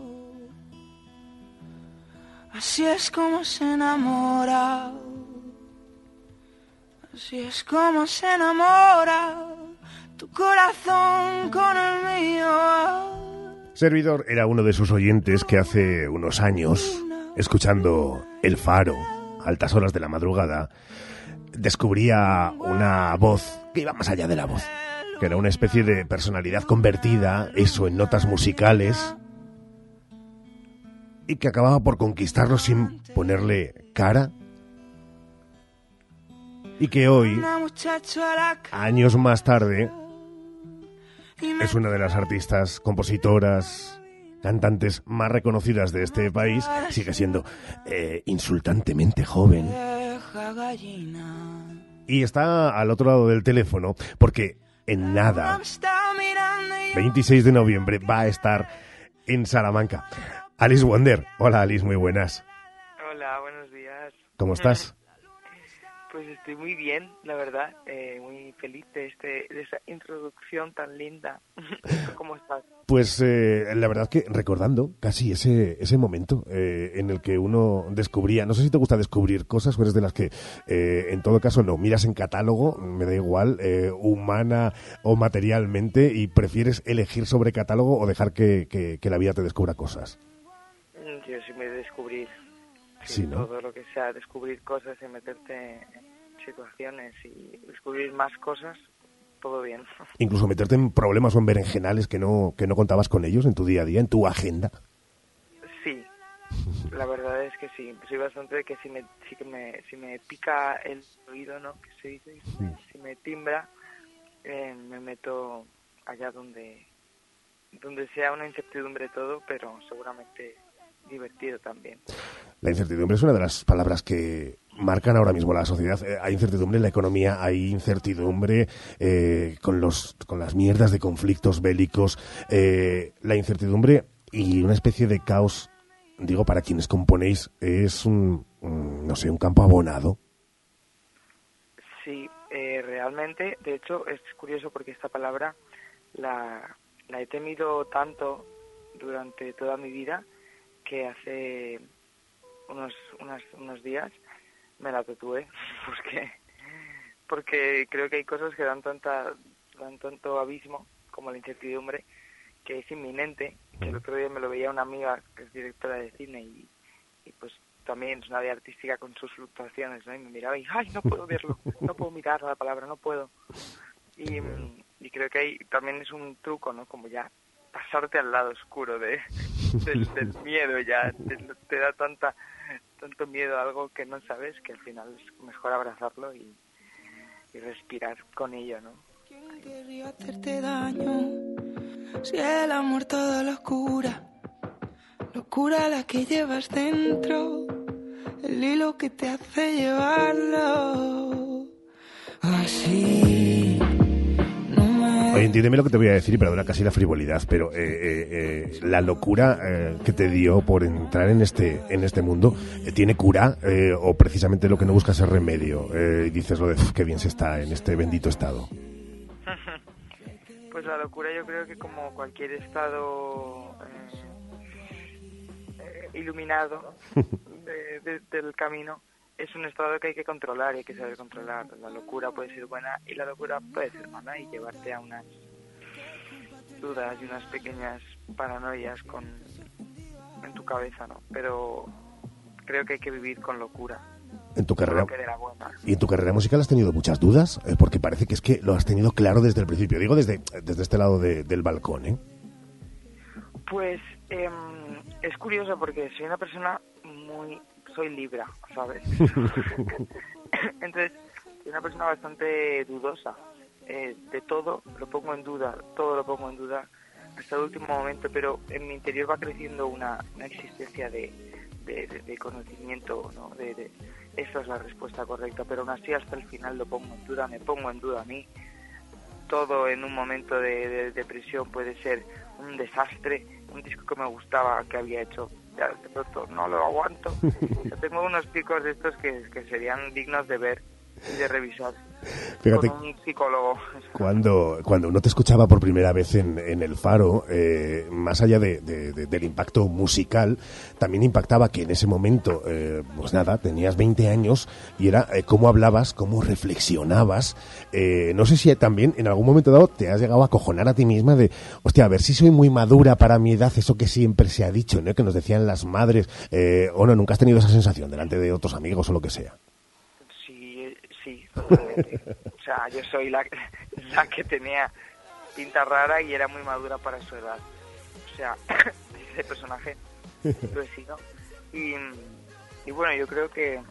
Así es como se enamora. Así es como se enamora tu corazón con el mío. Servidor era uno de sus oyentes que hace unos años, escuchando El Faro, a altas horas de la madrugada, descubría una voz que iba más allá de la voz que era una especie de personalidad convertida, eso en notas musicales, y que acababa por conquistarlo sin ponerle cara, y que hoy, años más tarde, es una de las artistas, compositoras, cantantes más reconocidas de este país, sigue siendo eh, insultantemente joven. Y está al otro lado del teléfono porque en nada. 26 de noviembre va a estar en Salamanca. Alice Wonder. Hola Alice, muy buenas. Hola, buenos días. ¿Cómo estás? Estoy muy bien, la verdad, eh, muy feliz de, este, de esa introducción tan linda. ¿Cómo estás? Pues eh, la verdad que recordando casi ese, ese momento eh, en el que uno descubría, no sé si te gusta descubrir cosas o eres de las que en todo caso no, miras en catálogo, me da igual, humana o materialmente y prefieres elegir sobre catálogo o dejar que, que la vida te descubra cosas. Yo sí me descubrir Sí, ¿no? todo lo que sea descubrir cosas y meterte en situaciones y descubrir más cosas, todo bien. Incluso meterte en problemas o en berenjenales que no, que no contabas con ellos en tu día a día, en tu agenda. Sí, la verdad es que sí. Soy bastante de que si me, si que me, si me pica el oído, ¿no? Que se dice, si me timbra, eh, me meto allá donde, donde sea una incertidumbre todo, pero seguramente divertido también. La incertidumbre es una de las palabras que marcan ahora mismo la sociedad. Eh, hay incertidumbre en la economía, hay incertidumbre eh, con, los, con las mierdas de conflictos bélicos, eh, la incertidumbre y una especie de caos, digo, para quienes componéis, es un, no sé, un campo abonado. Sí, realmente, de hecho, es curioso porque esta palabra la, la he temido tanto durante toda mi vida que hace unos, unos días me la tatué porque porque creo que hay cosas que dan tanta dan tanto abismo como la incertidumbre que es inminente. Que el otro día me lo veía una amiga que es directora de cine y, pues también es una área artística con sus fluctuaciones ¿no? y me miraba y ay no puedo verlo no puedo mirar la palabra no puedo y, y creo que ahí también es un truco no como ya pasarte al lado oscuro de del, miedo ya te da tanta tanto miedo a algo que no sabes que al final es mejor abrazarlo y, respirar con ello, ¿no? ¿Quién querría hacerte daño? Si el amor todo locura, locura la que llevas dentro, el hilo que te hace llevarlo Oye, entiéndeme lo que te voy a decir y perdona casi la frivolidad, pero eh, eh, eh, la locura que te dio por entrar en este en este mundo tiene cura o precisamente lo que no buscas es remedio y dices lo de qué bien se está en este bendito estado. Pues la locura yo creo que como cualquier estado iluminado del camino es un estado que hay que controlar y hay que saber controlar. La locura puede ser buena y la locura puede ser mala y llevarte a unas dudas y unas pequeñas paranoias con en tu cabeza, ¿no? Pero creo que hay que vivir con locura. En tu carrera y en tu carrera musical has tenido muchas dudas, eh, porque parece que es que lo has tenido claro desde el principio. Digo desde desde este lado del balcón, ¿eh? Pues em, es curioso porque soy una persona muy soy Libra, ¿sabes? Entonces, soy una persona bastante dudosa. Eh, de todo lo pongo en duda, todo lo pongo en duda hasta el último momento, pero en mi interior va creciendo una, existencia de, de, conocimiento, ¿no? De, de, esa es la respuesta correcta, pero aún así hasta el final lo pongo en duda, me pongo en duda a mí. Todo en un momento de depresión puede ser un desastre, un disco que me gustaba, que había hecho ya de pronto no lo aguanto. tengo unos picos de estos que, que serían dignos de ver y de revisar. Fíjate, con un psicólogo. Cuando, cuando uno te escuchaba por primera vez en, en El Faro, eh, más allá de, del impacto musical, también impactaba que en ese momento, eh, pues nada, tenías 20 años y era eh, cómo hablabas, cómo reflexionabas. no sé si también en algún momento dado te has llegado a cojonar a ti misma de, hostia, a ver si soy muy madura para mi edad, eso que siempre se ha dicho, ¿no? que nos decían las madres, o no, nunca has tenido esa sensación delante de otros amigos o lo que sea. O sea, yo soy la, la que tenía pinta rara y era muy madura para su edad. O sea, ese personaje lo he sido. Y, y bueno, yo creo que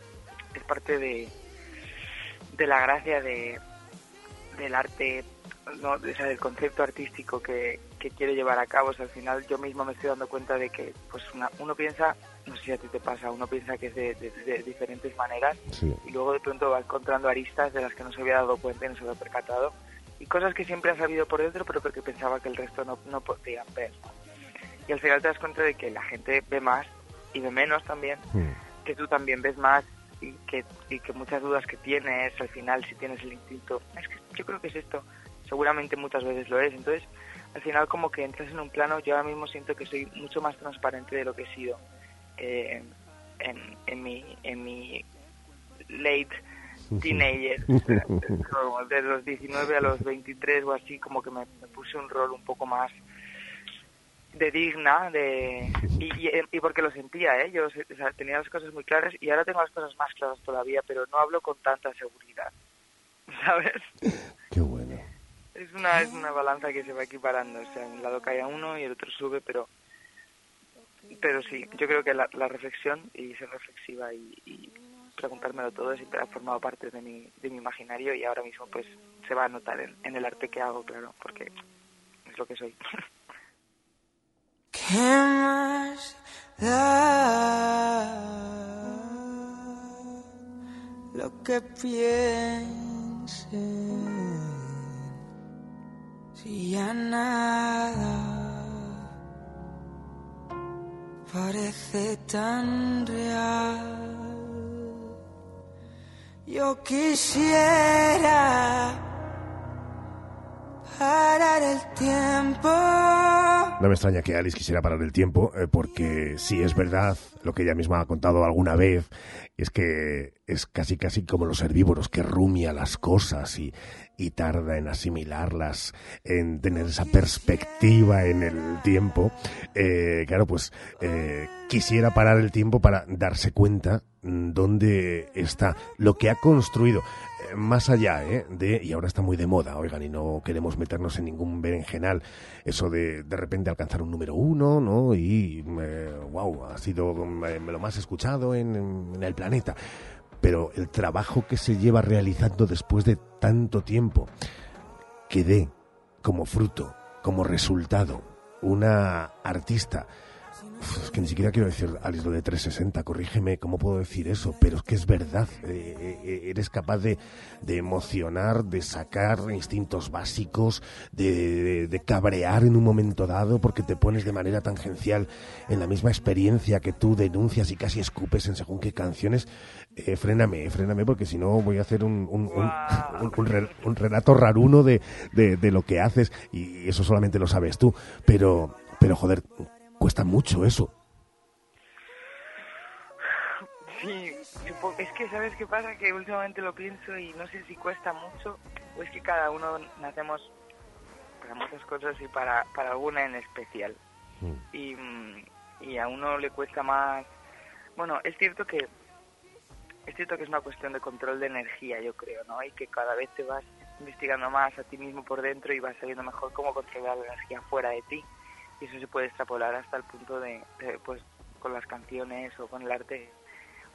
es parte de, de la gracia de, del arte, ¿no? o sea, del concepto artístico que, que quiere llevar a cabo. al final yo mismo me estoy dando cuenta de que pues uno piensa no sé si a ti te pasa, uno piensa que es de, diferentes maneras y luego de pronto va encontrando aristas de las que no se había dado cuenta y no se había percatado y cosas que siempre ha sabido por dentro pero porque pensaba que el resto no, no podían ver. Y al final te das cuenta de que la gente ve más y ve menos también, que tú también ves más y que, y que muchas dudas que tienes al final si tienes el instinto, es que yo creo que es esto, seguramente muchas veces lo es, entonces al final como que entras en un plano, yo ahora mismo siento que soy mucho más transparente de lo que he sido eh, en, en, mi, en mi late teenager, de los 19 a los 23 o así, como que me, puse un rol un poco más de digna de y, y, porque lo sentía eh yo tenía las cosas muy claras y ahora tengo las cosas más claras todavía pero no hablo con tanta seguridad sabes qué bueno es una es una balanza que se va equiparando o sea un lado cae a uno y el otro sube pero pero sí, yo creo que la, reflexión y ser reflexiva y, preguntármelo todo siempre ha formado parte de mi, de mi imaginario y ahora mismo pues se va a notar en, en el arte que hago, claro, porque es lo que soy. Lo que piense. Si ya nada parece tan real. Yo quisiera parar el tiempo. No me extraña que Alice quisiera parar el tiempo, eh, porque si es verdad lo que ella misma ha contado alguna vez, es que es casi casi como los herbívoros, que rumia las cosas y, y tarda en asimilarlas, en tener esa perspectiva en el tiempo. Eh, claro, pues eh, quisiera parar el tiempo para darse cuenta mm, dónde está lo que ha construido más allá ¿eh? de, y ahora está muy de moda, oigan, y no queremos meternos en ningún berenjenal, eso de de repente alcanzar un número uno, ¿no? Y, wow, ha sido lo más escuchado en, en el planeta pero el trabajo que se lleva realizando después de tanto tiempo, que dé como fruto, como resultado, una artista es que ni siquiera quiero decir Alice lo de 360, corrígeme cómo puedo decir eso, pero es que es verdad. Eh, eh, eres capaz de, de, emocionar, de sacar instintos básicos, de, de, cabrear en un momento dado porque te pones de manera tangencial en la misma experiencia que tú denuncias y casi escupes en según qué canciones. Eh, fréname, fréname, porque si no voy a hacer un, un, un, un relato raruno de, de lo que haces y eso solamente lo sabes tú. Pero, pero joder, cuesta mucho eso. Sí, es que sabes qué pasa, que últimamente lo pienso y no sé si cuesta mucho o es que cada uno nacemos para muchas cosas y para, para alguna en especial. Mm. Y, y a uno le cuesta más... Bueno, es cierto que es cierto que es una cuestión de control de energía, yo creo, ¿no? Y que cada vez te vas investigando más a ti mismo por dentro y vas sabiendo mejor cómo controlar la energía fuera de ti y eso se puede extrapolar hasta el punto de, pues con las canciones o con el arte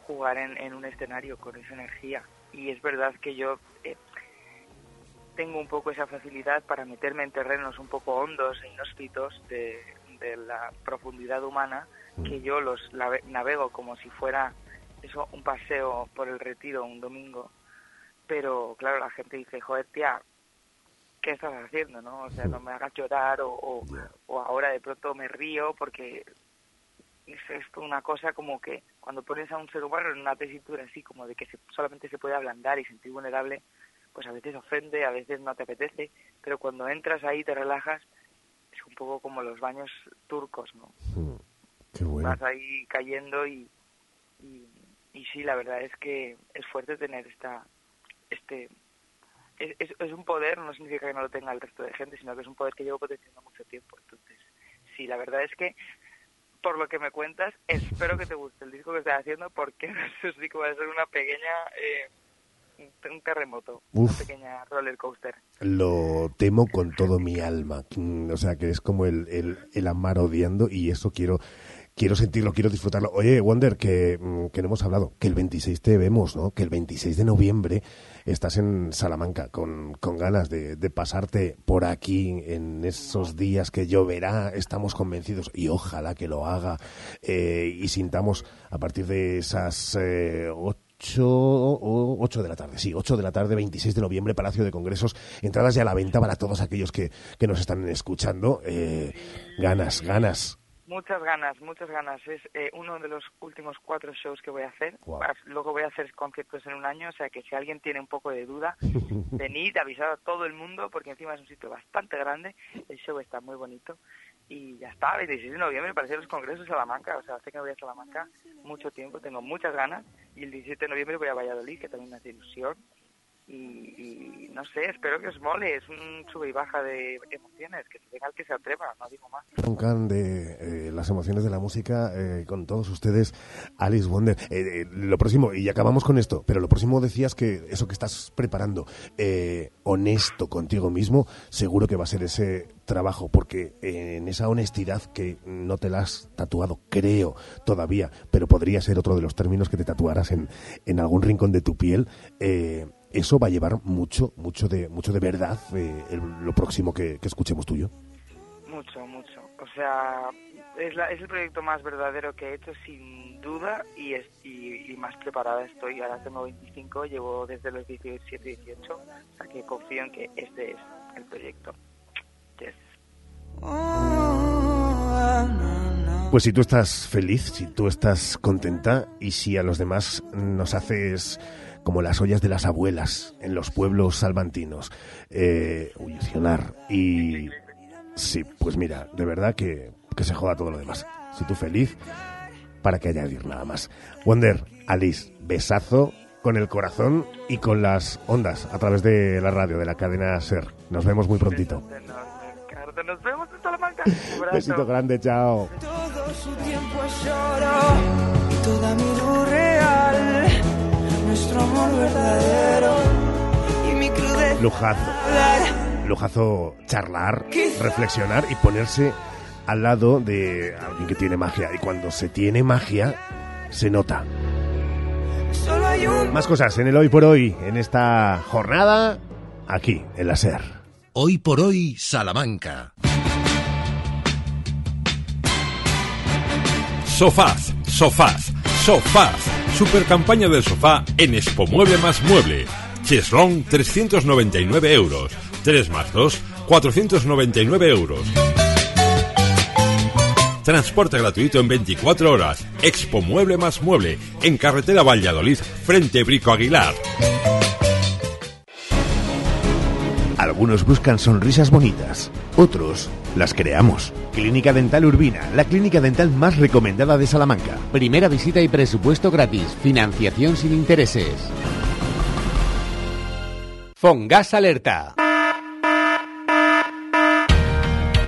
jugar en, un escenario con esa energía. Y es verdad que yo eh, tengo un poco esa facilidad para meterme en terrenos un poco hondos e inhóspitos de, la profundidad humana que yo los navego como si fuera eso un paseo por el retiro un domingo. Pero claro la gente dice joder tía qué estás haciendo, ¿no? O sea, no me hagas llorar o, o, ahora de pronto me río porque es, es, una cosa como que cuando pones a un ser humano en una tesitura así como de que solamente se puede ablandar y sentir vulnerable, pues a veces ofende, a veces no te apetece, pero cuando entras ahí te relajas, es un poco como los baños turcos, ¿no? Mm, qué bueno. Vas ahí cayendo y, y, y sí, la verdad es que es fuerte tener esta este es, es, un poder, no significa que no lo tenga el resto de gente, sino que es un poder que llevo potenciando mucho tiempo. Entonces, sí, la verdad es que, por lo que me cuentas, espero que te guste el disco que estás haciendo, porque eso sí que va a ser una pequeña... Eh, un terremoto, una pequeña roller coaster. Lo temo con todo mi alma. Mm, o sea, que es como el, el, el amar odiando y eso quiero quiero sentirlo, quiero disfrutarlo. Oye, Wonder, que, mm, que no hemos hablado, que el 26 te vemos, ¿no? Que el 26 de noviembre estás en Salamanca con, con ganas de, de, pasarte por aquí en esos días que lloverá, estamos convencidos y ojalá que lo haga eh, y sintamos a partir de esas eh, 8, 8 de la tarde, sí, 8 de la tarde, 26 de noviembre, Palacio de Congresos, entradas ya a la venta para todos aquellos que, que nos están escuchando. Eh, ganas, ganas. Muchas ganas, muchas ganas. Es eh, uno de los últimos cuatro shows que voy a hacer. Luego voy a hacer conciertos en un año, o sea que si alguien tiene un poco de duda, venid, avisad a todo el mundo, porque encima es un sitio bastante grande, el show está muy bonito. Y ya está, 26 de noviembre para hacer los congresos Salamanca, o sea, sé que voy a Salamanca mucho tiempo, tengo muchas ganas, y el 17 de noviembre voy a Valladolid, que también me hace ilusión, y, no sé, espero que os mole, es un sube y baja de emociones, que se venga el que se atreva, no digo más. Un de eh, las emociones de la música eh, con todos ustedes, Alice Wonder. Eh, lo próximo, y acabamos con esto, pero lo próximo decías que eso que estás preparando, honesto contigo mismo, seguro que va a ser ese trabajo, porque en esa honestidad que no te la has tatuado, creo todavía, pero podría ser otro de los términos que te tatuaras en, en algún rincón de tu piel, eh, eso va a llevar mucho, mucho de, mucho de verdad eh, lo próximo que, que escuchemos tuyo. Mucho, mucho. O sea, es, la, es el proyecto más verdadero que he hecho sin duda y, es, y, y más preparada estoy. Ahora tengo 25, llevo desde los 17, 18, o sea que confío en que este es el proyecto. Yes. Pues si tú estás feliz, si tú estás contenta y si a los demás nos haces como las ollas de las abuelas en los pueblos salmantinos, eh, y... Sí, pues mira, de verdad que, que se joda todo lo demás. Si tú feliz, para que añadir nada más. Wonder, Alice, besazo con el corazón y con las ondas a través de la radio, de la cadena SER. Nos vemos muy prontito. Ricardo, nos vemos en Salamanca. Un abrazo. Besito grande, chao. Todo su tiempo es oro y toda mi. Nuestro amor verdadero y mi crudeza. Lujazo. Lujazo charlar, reflexionar y ponerse al lado de alguien que tiene magia. Y cuando se tiene magia, se nota. Solo hay un Más cosas en el hoy por hoy, en esta jornada, aquí, en la SER. Hoy por hoy, Salamanca. Sofaz, Sofaz, Sofaz. Super campaña del sofá en Expo Mueble más Mueble. Cheslong 399 euros. 3 más 2, 499 euros. Transporte gratuito en 24 horas. Expo Mueble más Mueble. En carretera Valladolid, frente Brico Aguilar. Algunos buscan sonrisas bonitas, otros las creamos. Clínica Dental Urbina, la clínica dental más recomendada de Salamanca. Primera visita y presupuesto gratis. Financiación sin intereses. Fongas Alerta.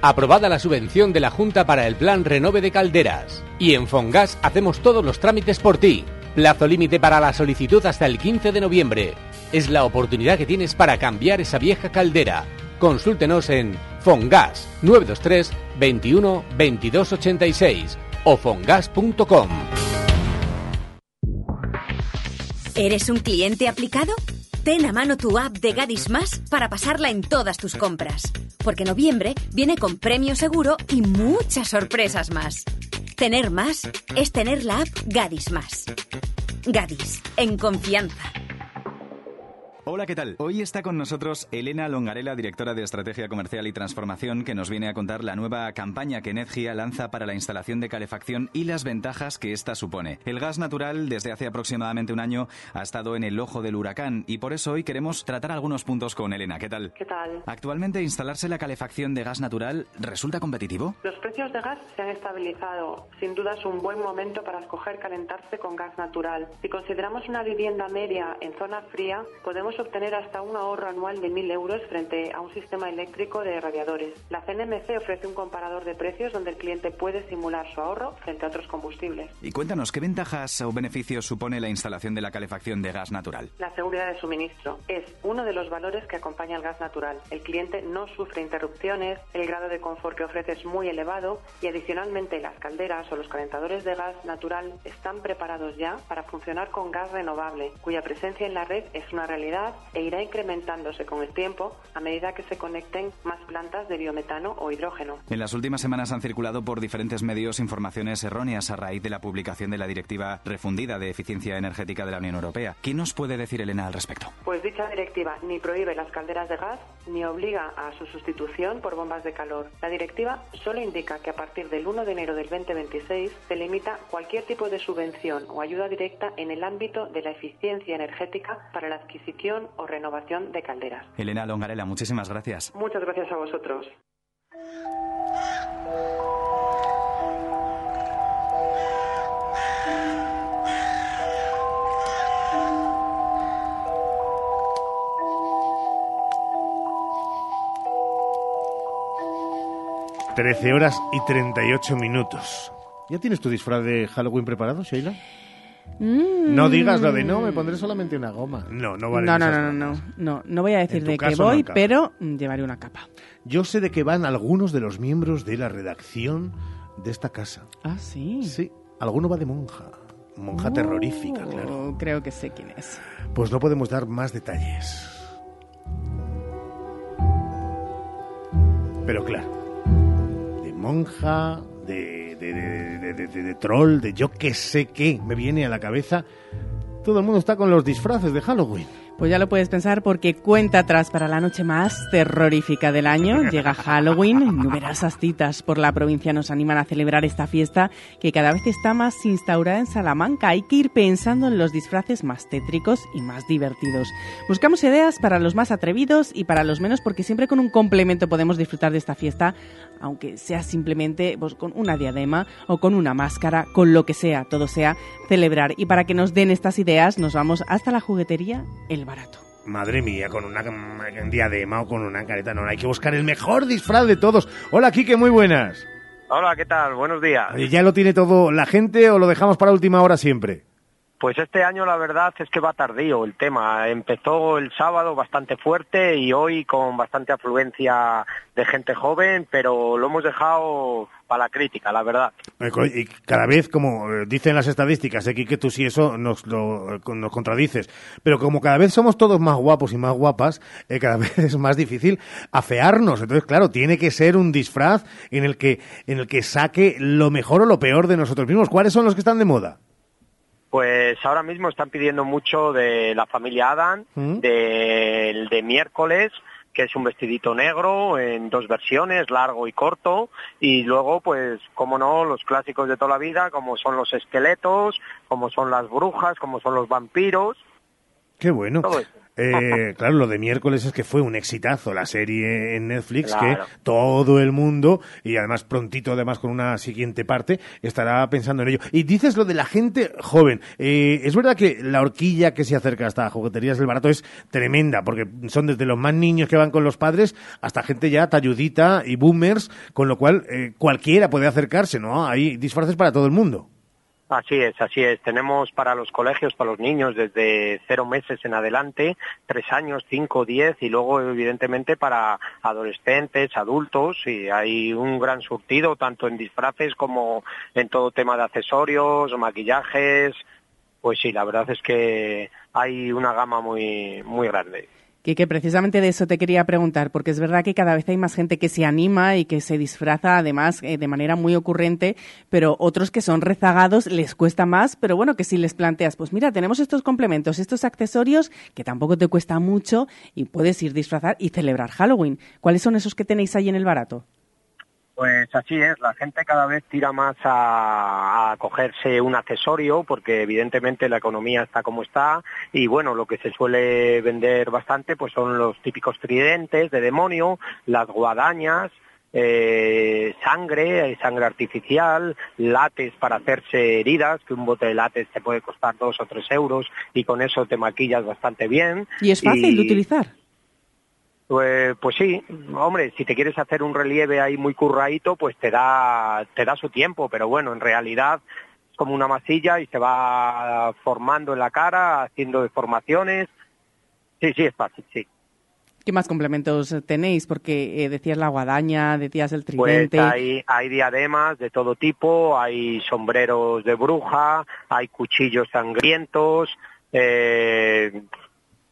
Aprobada la subvención de la Junta para el Plan Renove de Calderas. Y en Fongas hacemos todos los trámites por ti. Plazo límite para la solicitud hasta el 15 de noviembre. Es la oportunidad que tienes para cambiar esa vieja caldera. Consúltenos en Fongas 923 21 22 86 o fongas.com. ¿Eres un cliente aplicado? Ten a mano tu app de Gadis Más para pasarla en todas tus compras. Porque noviembre viene con premio seguro y muchas sorpresas más. Tener más es tener la app Gadis Más. Gadis, en confianza. Hola, ¿qué tal? Hoy está con nosotros Elena Longarela, directora de Estrategia Comercial y Transformación, que nos viene a contar la nueva campaña que Energía lanza para la instalación de calefacción y las ventajas que esta supone. El gas natural, desde hace aproximadamente un año, ha estado en el ojo del huracán y por eso hoy queremos tratar algunos puntos con Elena. ¿Qué tal? ¿Qué tal? Actualmente, instalarse la calefacción de gas natural resulta competitivo. Los precios de gas se han estabilizado. Sin duda es un buen momento para escoger calentarse con gas natural. Si consideramos una vivienda media en zona fría, podemos obtener hasta un ahorro anual de 1.000 euros frente a un sistema eléctrico de radiadores. La CNMC ofrece un comparador de precios donde el cliente puede simular su ahorro frente a otros combustibles. Y cuéntanos, ¿qué ventajas o beneficios supone la instalación de la calefacción de gas natural? La seguridad de suministro es uno de los valores que acompaña al gas natural. El cliente no sufre interrupciones, el grado de confort que ofrece es muy elevado y adicionalmente las calderas o los calentadores de gas natural están preparados ya para funcionar con gas renovable, cuya presencia en la red es una realidad e irá incrementándose con el tiempo a medida que se conecten más plantas de biometano o hidrógeno. En las últimas semanas han circulado por diferentes medios informaciones erróneas a raíz de la publicación de la Directiva refundida de eficiencia energética de la Unión Europea. ¿Qué nos puede decir Elena al respecto? Pues dicha directiva ni prohíbe las calderas de gas ni obliga a su sustitución por bombas de calor. La directiva solo indica que a partir del 1 de enero del 2026 se limita cualquier tipo de subvención o ayuda directa en el ámbito de la eficiencia energética para la adquisición o renovación de calderas. Elena Longarela, muchísimas gracias. Muchas gracias a vosotros. Trece horas y 38 minutos. ¿Ya tienes tu disfraz de Halloween preparado, Sheila? Mm. No digas lo de no, me pondré solamente una goma. No, no vale No, no, no, no, no, no, no voy a decir de qué no voy, pero mm, llevaré una capa. Yo sé de qué van algunos de los miembros de la redacción de esta casa. Ah, sí. Sí, alguno va de monja. Monja terrorífica, Oh, claro. Creo que sé quién es. Pues no podemos dar más detalles. Pero claro, de monja, de, de, de, de, troll, de yo que sé qué, me viene a la cabeza. Todo el mundo está con los disfraces de Halloween. Pues ya lo puedes pensar porque cuenta atrás para la noche más terrorífica del año. Llega Halloween, numerosas citas por la provincia nos animan a celebrar esta fiesta que cada vez está más instaurada en Salamanca. Hay que ir pensando en los disfraces más tétricos y más divertidos. Buscamos ideas para los más atrevidos y para los menos porque siempre con un complemento podemos disfrutar de esta fiesta, aunque sea simplemente pues, con una diadema o con una máscara, con lo que sea, todo sea celebrar. Y para que nos den estas ideas nos vamos hasta la juguetería El barato. Madre mía, con una diadema o con una careta, no, hay que buscar el mejor disfraz de todos. Hola, Kike, muy buenas. Hola, ¿qué tal? Buenos días. ¿Ya lo tiene todo la gente o lo dejamos para última hora siempre? Pues este año la verdad es que va tardío el tema. Empezó el sábado bastante fuerte y hoy con bastante afluencia de gente joven, pero lo hemos dejado para la crítica, la verdad. Y cada vez, como eh, dicen las estadísticas, aquí que tú sí eso nos, lo, nos contradices, pero como cada vez somos todos más guapos y más guapas, eh, cada vez es más difícil afearnos. Entonces, claro, tiene que ser un disfraz en el que, en el que saque lo mejor o lo peor de nosotros mismos. ¿Cuáles son los que están de moda? Pues ahora mismo están pidiendo mucho de la familia Adam, ¿Mm? del de miércoles, que es un vestidito negro en dos versiones, largo y corto, y luego, pues, como no, los clásicos de toda la vida, como son los esqueletos, como son las brujas, como son los vampiros. Qué bueno. Todo eso. Eh, claro, lo de miércoles es que fue un exitazo la serie en Netflix Claro. que todo el mundo, y además prontito, además con una siguiente parte, estará pensando en ello. Y dices lo de la gente joven. Eh, es verdad que la horquilla que se acerca hasta jugueterías del barato es tremenda, porque son desde los más niños que van con los padres hasta gente ya talludita y boomers, con lo cual eh, cualquiera puede acercarse, ¿no? Hay disfraces para todo el mundo. Así es, así es. Tenemos para los colegios, para los niños, desde cero meses en adelante, tres años, cinco, diez, y luego, evidentemente, para adolescentes, adultos, y hay un gran surtido, tanto en disfraces como en todo tema de accesorios, maquillajes. Pues sí, la verdad es que hay una gama muy, muy grande. Que, que precisamente de eso te quería preguntar, porque es verdad que cada vez hay más gente que se anima y que se disfraza además eh, de manera muy ocurrente, pero otros que son rezagados les cuesta más, pero bueno, que si les planteas, pues mira, tenemos estos complementos, estos accesorios, que tampoco te cuesta mucho y puedes ir disfrazar y celebrar Halloween. ¿Cuáles son esos que tenéis ahí en el barato? Pues así es, la gente cada vez tira más a, a cogerse un accesorio porque evidentemente la economía está como está y bueno, lo que se suele vender bastante pues son los típicos tridentes de demonio, las guadañas, eh, sangre, eh, sangre artificial, látex para hacerse heridas, que un bote de látex te puede costar dos o tres euros y con eso te maquillas bastante bien. Y es fácil de utilizar. Pues, pues sí, hombre, si te quieres hacer un relieve ahí muy curradito, pues te da, te da su tiempo, pero bueno, en realidad es como una masilla y se va formando en la cara, haciendo deformaciones. Sí, sí, es fácil, sí. ¿Qué más complementos tenéis? Porque eh, decías la guadaña, decías el Pues tridente. hay, hay diademas de todo tipo, hay sombreros de bruja, hay cuchillos sangrientos, eh,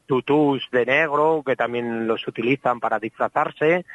tutús de negro que también los utilizan para disfrazarse.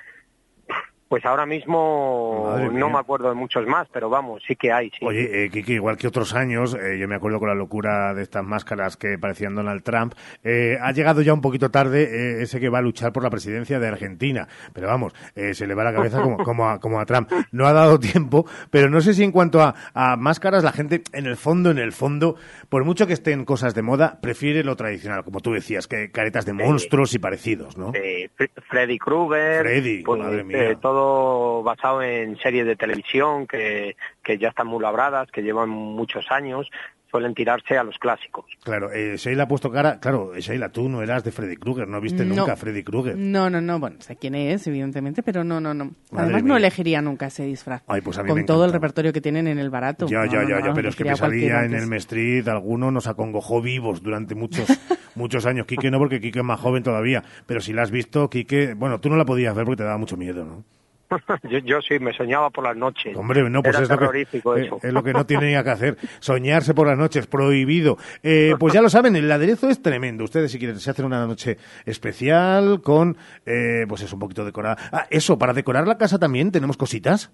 Pues ahora mismo no me acuerdo de muchos más, pero vamos, sí que hay, sí. Oye, eh, Kiki, igual que otros años, eh, yo me acuerdo con la locura de estas máscaras que parecían Donald Trump, eh, ha llegado ya un poquito tarde eh, ese que va a luchar por la presidencia de Argentina. Pero vamos, se le va la cabeza como, como, a, como a Trump. No ha dado tiempo, pero no sé si en cuanto a, a máscaras, la gente, en el fondo, en el fondo, por mucho que estén cosas de moda, prefiere lo tradicional, como tú decías, que caretas de monstruos y parecidos, ¿no? Fre- Freddy Krueger, Freddy, pues, madre mía. eh, todo basado en series de televisión que, que ya están muy labradas, que llevan muchos años, suelen tirarse a los clásicos. Claro, eh, Sheila ha puesto cara, claro, Sheila, tú no eras de Freddy Krueger, no viste No. nunca a Freddy Krueger. No, no, no, bueno, sé quién es, evidentemente, pero no, no, no. Madre Además, no elegiría nunca ese disfraz. Ay, pues a mí con me todo el repertorio que tienen en el barato. Ya, No, ya, no, ya, pero es que pesadilla en el Mestrid, alguno nos acongojó vivos durante muchos, muchos años. Quique no, porque Quique es más joven todavía, pero si la has visto, Quique, bueno, tú no la podías ver porque te daba mucho miedo, ¿no? yo, yo sí, me soñaba por las noches. Hombre, no, pues Era es lo, que, eh, eso. es lo que no ni que hacer. Soñarse por las noches, prohibido. Eh, pues ya lo saben, el aderezo es tremendo. Ustedes, si quieren, se hacen una noche especial con, eh, pues es un poquito decorada. Ah, eso, para decorar la casa también tenemos cositas.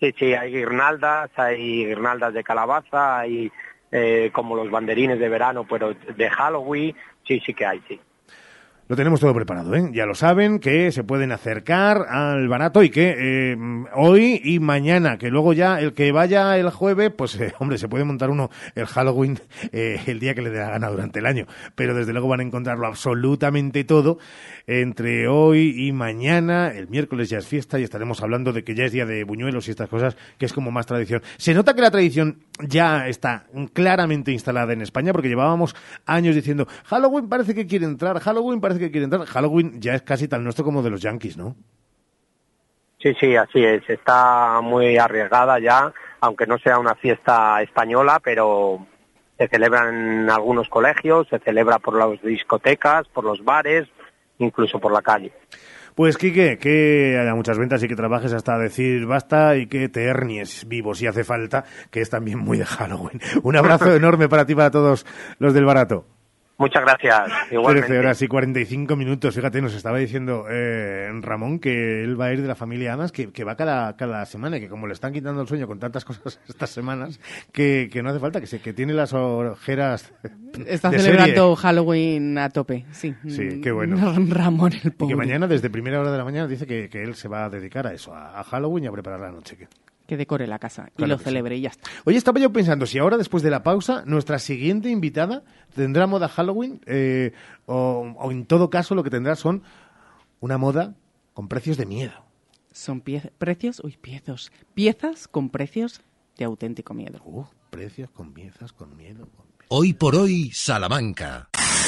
Sí, sí, hay guirnaldas, hay guirnaldas de calabaza, hay eh, como los banderines de verano, pero de Halloween, sí, sí que hay, sí. Lo tenemos todo preparado, ¿eh? Ya lo saben, que se pueden acercar al barato y que eh, hoy y mañana, que luego ya el que vaya el jueves, pues eh, hombre, se puede montar uno el Halloween eh, el día que le dé la gana durante el año. Pero desde luego van a encontrarlo absolutamente todo entre hoy y mañana. El miércoles ya es fiesta y estaremos hablando de que ya es día de buñuelos y estas cosas, que es como más tradición. Se nota que la tradición ya está claramente instalada en España porque llevábamos años diciendo Halloween parece que quiere entrar, Halloween parece que quiere entrar. Halloween ya es casi tan nuestro como de los Yankees, ¿no? Sí, sí, así es. Está muy arriesgada ya, aunque no sea una fiesta española, pero se celebra en algunos colegios, se celebra por las discotecas, por los bares, incluso por la calle. Pues Quique, que haya muchas ventas y que trabajes hasta decir basta y que te hernies vivo si hace falta, que es también muy de Halloween. Un abrazo enorme para ti y para todos los del barato. Muchas gracias. Igualmente. 13 horas y 45 minutos. Fíjate, nos estaba diciendo eh, Ramón que él va a ir de la familia Amas, que, que va cada, cada semana y que como le están quitando el sueño con tantas cosas estas semanas, que, que no hace falta, que, se, que tiene las ojeras. Está de celebrando Halloween a tope, sí. Sí, qué bueno. Ramón, el Y pobre. que mañana, desde primera hora de la mañana, dice que, que él se va a dedicar a eso, a, a Halloween y a preparar la noche. Que- decore la casa y Claro lo que sí. celebre y ya está. Oye, estaba yo pensando, si ahora después de la pausa, nuestra siguiente invitada tendrá moda Halloween, eh, o, o en todo caso lo que tendrá son una moda con precios de miedo. Son pie- precios, uy, piezos, piezas con precios de auténtico miedo. precios con piezas con miedo. Hoy por hoy, Salamanca.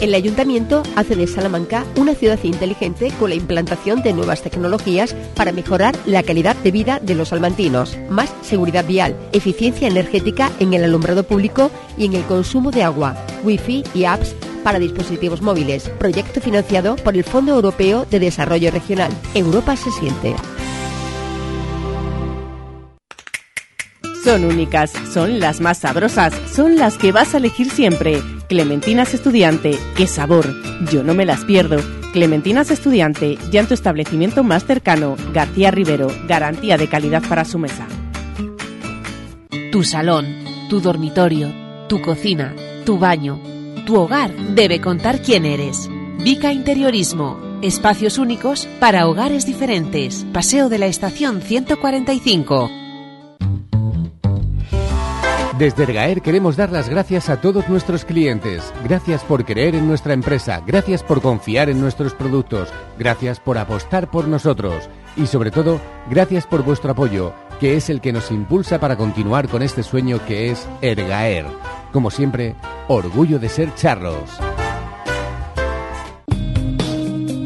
El Ayuntamiento hace de Salamanca una ciudad inteligente con la implantación de nuevas tecnologías para mejorar la calidad de vida de los salmantinos, más seguridad vial, eficiencia energética en el alumbrado público y en el consumo de agua, wifi y apps para dispositivos móviles, proyecto financiado por el Fondo Europeo de Desarrollo Regional. Europa se siente. Son únicas, son las más sabrosas, son las que vas a elegir siempre. Clementinas Estudiante, qué sabor, yo no me las pierdo. Clementinas Estudiante, ya en tu establecimiento más cercano, García Rivero, garantía de calidad para su mesa. Tu salón, tu dormitorio, tu cocina, tu baño, tu hogar debe contar quién eres. Vica Interiorismo, espacios únicos para hogares diferentes. Paseo de la Estación 145. Desde Ergaer queremos dar las gracias a todos nuestros clientes. Gracias por creer en nuestra empresa, gracias por confiar en nuestros productos, gracias por apostar por nosotros y sobre todo, gracias por vuestro apoyo, que es el que nos impulsa para continuar con este sueño que es Ergaer. Como siempre, orgullo de ser charros.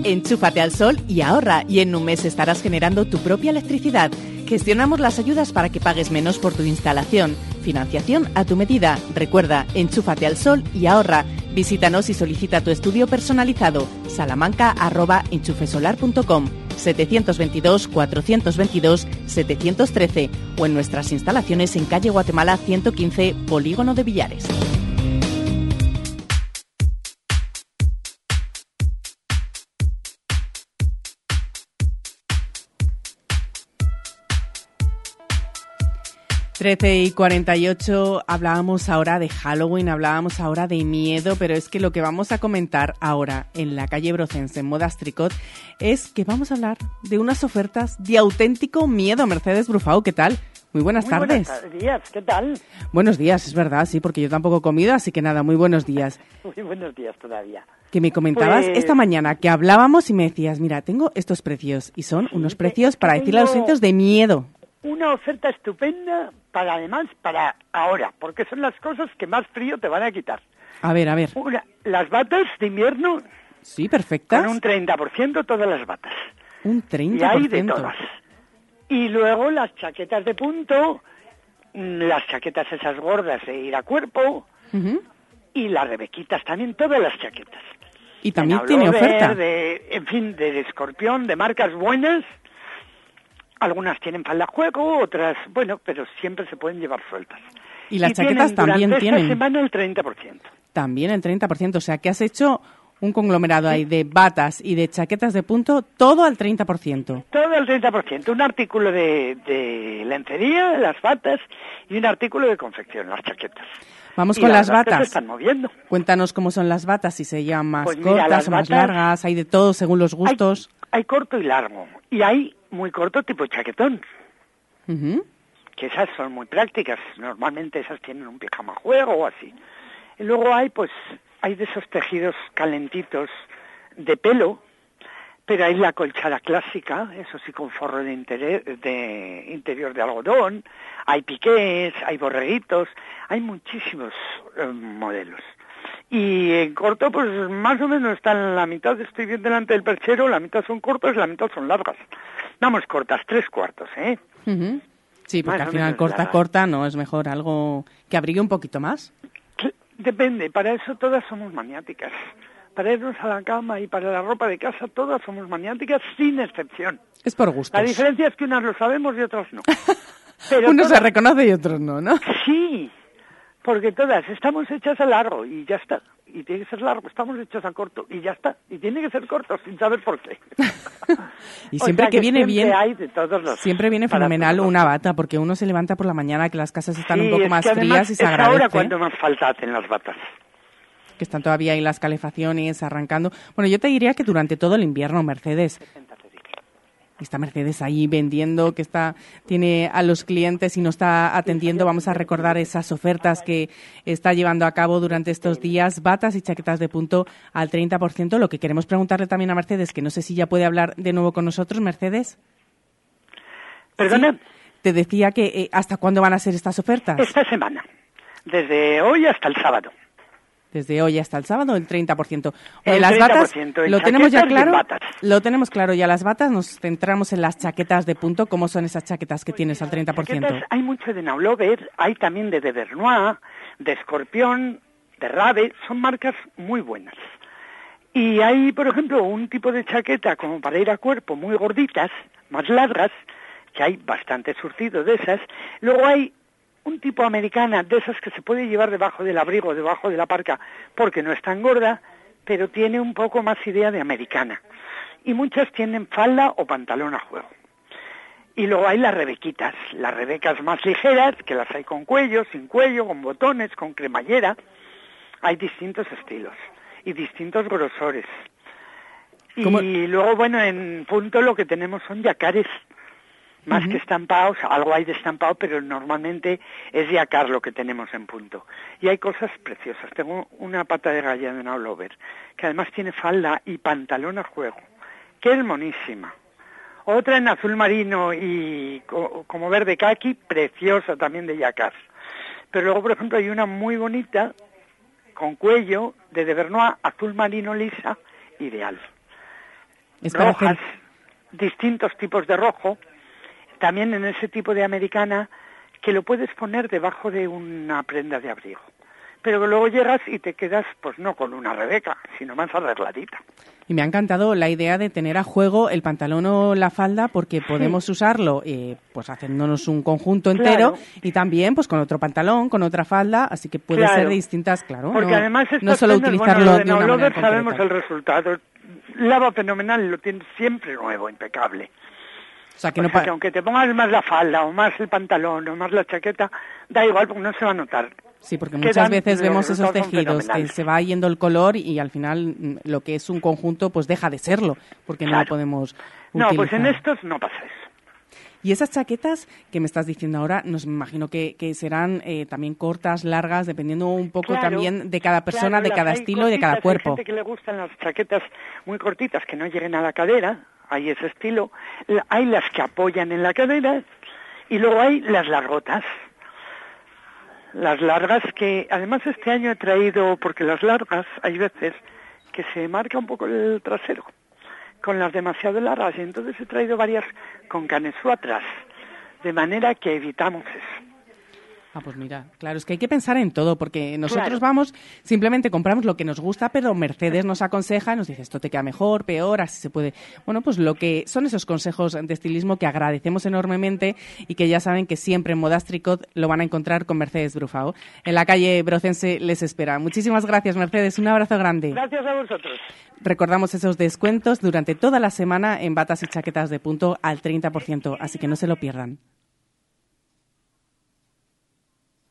Enchúfate al sol y ahorra y en un mes estarás generando tu propia electricidad. Gestionamos las ayudas para que pagues menos por tu instalación. Financiación a tu medida. Recuerda, enchúfate al sol y ahorra. Visítanos y solicita tu estudio personalizado. salamanca.enchufesolar.com 722-422-713 o en nuestras instalaciones en calle Guatemala 115, Polígono de Villares. Trece y 48 hablábamos ahora de Halloween, hablábamos ahora de miedo, pero es que lo que vamos a comentar ahora en la calle Brocense, en Modas Tricot, es que vamos a hablar de unas ofertas de auténtico miedo. Mercedes Brufau, ¿qué tal? Muy buenas Muy tardes. Buenos días, ¿qué tal? Buenos días, es verdad, sí, porque yo tampoco he comido, así que nada, muy buenos días. Muy buenos días todavía. Que me comentabas Pues- esta mañana que hablábamos y me decías, mira, tengo estos precios y son unos precios para decirle a los de miedo. Una oferta estupenda para además para ahora, porque son las cosas que más frío te van a quitar. A ver, a ver. Una, las batas de invierno Sí, perfectas. con un 30% todas las batas. Un Y hay de 30%. todas. Y luego las chaquetas de punto las chaquetas esas gordas de ir a cuerpo y las rebequitas también, todas las chaquetas. Y también tiene oferta. De, en fin, de escorpión, de marcas buenas. Algunas tienen falda juego, otras, bueno, pero siempre se pueden llevar sueltas. Y las tienen chaquetas también durante tienen. Esta semana el 30%. También el 30%. O sea, que has hecho un conglomerado ahí de batas y de chaquetas de punto, todo al 30%. Todo el 30%. Un artículo de, de lencería, las batas, y un artículo de confección, las chaquetas. Vamos Y con la las es que se batas. están moviendo. Cuéntanos cómo son las batas, si se llaman más Pues cortas las o más batas- largas, hay de todo según los gustos. Hay corto y largo. Y hay muy corto tipo chaquetón, Ujú. que esas son muy prácticas. Normalmente esas tienen un pijama juego o así. Y luego hay, pues, hay de esos tejidos calentitos de pelo, pero hay la colchada clásica, eso sí con forro de, intere- de interior de algodón, hay piqués, hay borreguitos, hay muchísimos eh, modelos. Y en corto, pues más o menos están la mitad, estoy bien delante del perchero, la mitad son cortas y la mitad son largas. Vamos, cortas, tres cuartos, ¿eh? Sí, porque Más al final corta, corta, no es mejor algo que abrigue un poquito más. Depende, para eso todas somos maniáticas. Para irnos a la cama y para la ropa de casa, todas somos maniáticas sin excepción. Es por gustos. La diferencia es que unas lo sabemos y otras no. Pero Unos se reconoce y otros no, ¿no? Sí, porque todas estamos hechas a largo y ya está. Y tiene que ser largo, estamos hechos a corto y ya está. Y tiene que ser corto sin saber por qué. Y O siempre sea que viene siempre bien, hay de todos los siempre viene fenomenal una bata, porque uno se levanta por la mañana que las casas están un Sí, poco es más que frías y se es agradece. ahora cuando más falta hacen las batas. que están todavía ahí las calefacciones arrancando. Bueno, yo te diría que durante todo el invierno, Mercedes. Está Mercedes ahí vendiendo, que está tiene a los clientes y no está atendiendo. Vamos a recordar esas ofertas que está llevando a cabo durante estos días, batas y chaquetas de punto al 30%. Lo que queremos preguntarle también a Mercedes, que no sé si ya puede hablar de nuevo con nosotros, Mercedes. ¿Perdona? Te decía que eh, hasta cuándo van a ser estas ofertas. Esta semana, desde hoy hasta el sábado. Desde hoy hasta el sábado, el 30%. Oye, El las batas, 30% en lo tenemos ya claro. batas. Lo tenemos claro ya las batas. Nos centramos en las chaquetas de punto. ¿Cómo son esas chaquetas que tienes al 30%? Chaquetas, hay mucho de Naulover, hay también de De Vernois, de Escorpión, de Rabe, son marcas muy buenas. Y hay, por ejemplo, un tipo de chaqueta como para ir a cuerpo, muy gorditas, más largas, que hay bastante surcido de esas. Luego hay un tipo americana de esas que se puede llevar debajo del abrigo, debajo de la parca, porque no es tan gorda, pero tiene un poco más idea de americana. Y muchas tienen falda o pantalón a juego. Y luego hay las rebequitas, las rebecas más ligeras, que las hay con cuello, sin cuello, con botones, con cremallera. Hay distintos estilos y distintos grosores. Y luego, bueno, en punto lo que tenemos son yacares, más que estampados, algo hay de estampado, pero normalmente es yacar lo que tenemos en punto. Y hay cosas preciosas. Tengo una pata de galla de Naulover, que además tiene falda y pantalón a juego, que es monísima. Otra en azul marino y co- como verde kaki, preciosa también de yacar. Pero luego, por ejemplo, hay una muy bonita con cuello de De Vernois, azul marino lisa, ideal. Es Rojas, distintos tipos de rojo, también en ese tipo de americana que lo puedes poner debajo de una prenda de abrigo. Pero luego llegas y te quedas, pues no con una rebeca, sino más arregladita. Y me ha encantado la idea de tener a juego el pantalón o la falda porque podemos usarlo eh, pues haciéndonos un conjunto entero Claro. y también pues con otro pantalón, con otra falda, así que puede Claro. ser de distintas, claro. Porque no, además no solo utilizarlo bueno, de de una manera sabemos el resultado. Lava fenomenal, lo tienes siempre nuevo, impecable. O sea, que O no sea, que aunque te pongas más la falda o más el pantalón o más la chaqueta, da igual porque no se va a notar. Sí, porque muchas veces vemos esos tejidos que se va yendo el color y al final mm, lo que es un conjunto pues deja de serlo porque no lo Claro. podemos No, utilizar. pues en estos no pasa eso. Y esas chaquetas que me estás diciendo ahora, nos imagino que, que serán eh, también cortas, largas, dependiendo un poco Claro, también de cada persona, claro, de cada estilo y de cada cortitas, cuerpo. Hay gente que le gustan las chaquetas muy cortitas que no lleguen a la cadera, hay ese estilo. Hay las que apoyan en la cadera y luego hay las largotas. Las largas que además este año he traído, porque las largas hay veces que se marca un poco el trasero con las demasiado largas y entonces he traído varias con canesú atrás, de manera que evitamos eso. Ah, pues mira, claro, es que hay que pensar en todo, porque nosotros Claro. vamos, simplemente compramos lo que nos gusta, pero Mercedes nos aconseja, nos dice esto te queda mejor, peor, así se puede. Bueno, pues lo que son esos consejos de estilismo que agradecemos enormemente y que ya saben que siempre en Modas Tricot lo van a encontrar con Mercedes Brufao. En la calle Brocense les espera. Muchísimas gracias, Mercedes. Un abrazo grande. Gracias a vosotros. Recordamos esos descuentos durante toda la semana en batas y chaquetas de punto al 30%, así que no se lo pierdan.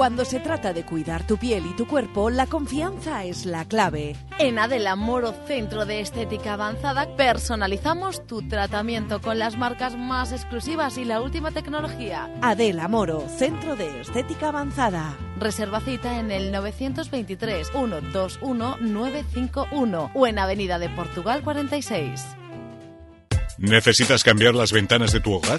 Cuando se trata de cuidar tu piel y tu cuerpo, la confianza es la clave. En Adela Moro Centro de Estética Avanzada personalizamos tu tratamiento con las marcas más exclusivas y la última tecnología. Adela Moro, Centro de Estética Avanzada. Reserva cita en el 923 121 951 o en Avenida de Portugal 46. ¿Necesitas cambiar las ventanas de tu hogar?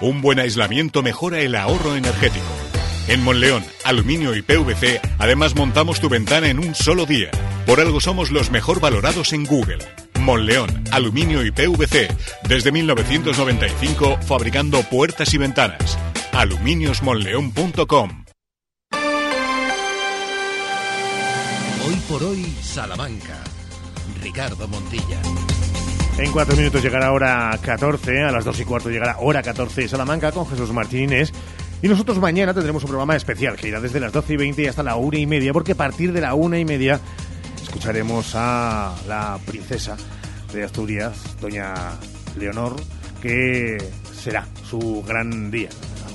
Un buen aislamiento mejora el ahorro energético. En Monleón, Aluminio y PVC, además montamos tu ventana en un solo día. Por algo somos los mejor valorados en Google. Monleón, Aluminio y PVC, desde 1995 fabricando puertas y ventanas. aluminiosmonleón.com Hoy por hoy, Salamanca. Ricardo Montilla. En cuatro minutos llegará hora 14, a las dos y cuarto llegará hora 14 Salamanca con Jesús Martínez. Y nosotros mañana tendremos un programa especial que irá desde las 12 y 20 y hasta la una y media, porque a partir de la una y media escucharemos a la princesa de Asturias, doña Leonor, que será su gran día.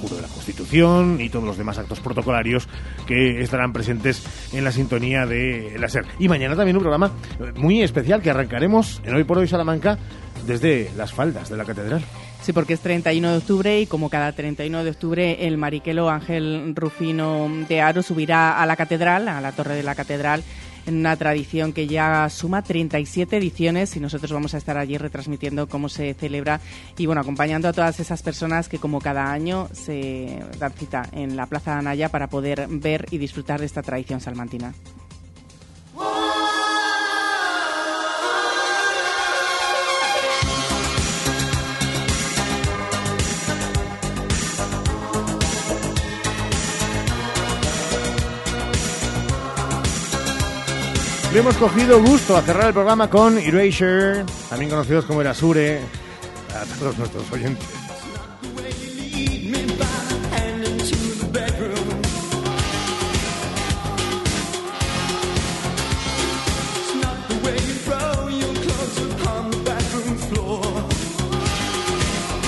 de la Constitución y todos los demás actos protocolarios que estarán presentes en la sintonía de la SER. Y mañana también un programa muy especial que arrancaremos en Hoy por Hoy Salamanca desde las faldas de la catedral. Sí, porque es 31 de octubre y como cada 31 de octubre el mariquelo Ángel Rufino de Aro subirá a la catedral, a la torre de la catedral, en una tradición que ya suma 37 ediciones y nosotros vamos a estar allí retransmitiendo cómo se celebra y bueno, acompañando a todas esas personas que como cada año se dan cita en la Plaza de Anaya para poder ver y disfrutar de esta tradición salmantina. Le hemos cogido gusto a cerrar el programa con Erasure, también conocidos como Erasure, a todos nuestros oyentes.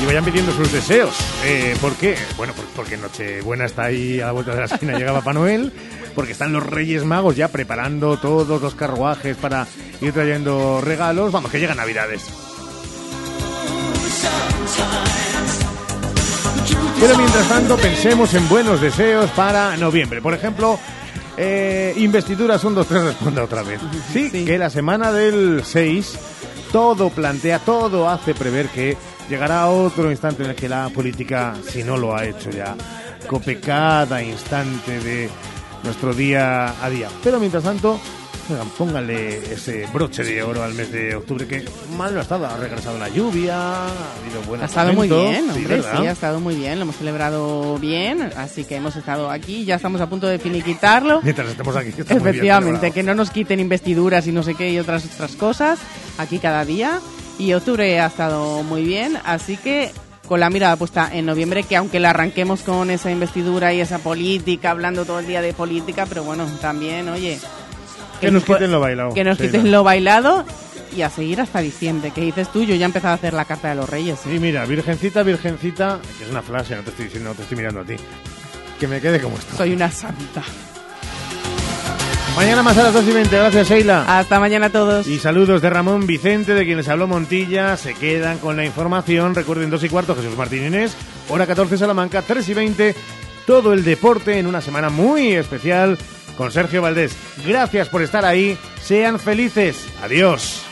Y vayan pidiendo sus deseos. Eh, ¿Por qué? Bueno, por- porque Nochebuena está ahí a la vuelta de la esquina, llega Papá Noel, porque están los Reyes Magos ya preparando todos los carruajes para ir trayendo regalos. Vamos, que llegan Navidades. Pero mientras tanto, pensemos en buenos deseos para noviembre. Por ejemplo, eh, investiduras 1, 2, 3, responda otra vez. Sí, que la semana del 6 todo plantea, todo hace prever que llegará otro instante en el que la política, si no lo ha hecho ya, cope cada instante de nuestro día a día. Pero mientras tanto, oigan, pónganle ese broche de oro al mes de octubre que mal no ha estado. Ha regresado la lluvia, ha habido buenos Ha estado muy momentos. bien, Sí, hombre, ¿verdad? sí, ha estado muy bien, lo hemos celebrado bien, así que hemos estado aquí, ya estamos a punto de finiquitarlo. Mientras estemos aquí, muy bien Efectivamente, que no nos quiten investiduras y no sé qué y otras otras cosas, aquí cada día. Y octubre ha estado muy bien, así que con la mirada puesta en noviembre, que aunque la arranquemos con esa investidura y esa política, hablando todo el día de política, pero bueno, también, oye... Que nos quiten lo bailado. Que nos quiten lo bailado y a seguir hasta diciembre. ¿Qué dices tú? Yo ya he empezado a hacer la carta de los reyes. Sí, mira, virgencita, virgencita, que es una frase, no te estoy diciendo, no te estoy mirando a ti. que me quede como esto. Soy una santa. Mañana más a las 2 y 20. Gracias, Sheila. Hasta mañana a todos. Y saludos de Ramón Vicente, de quienes habló Montilla. Se quedan con la información. Recuerden, 2 y cuarto, Jesús Martín Inés. Hora 14, Salamanca, 3 y 20. Todo el deporte en una semana muy especial con Sergio Valdés. Gracias por estar ahí. Sean felices. Adiós.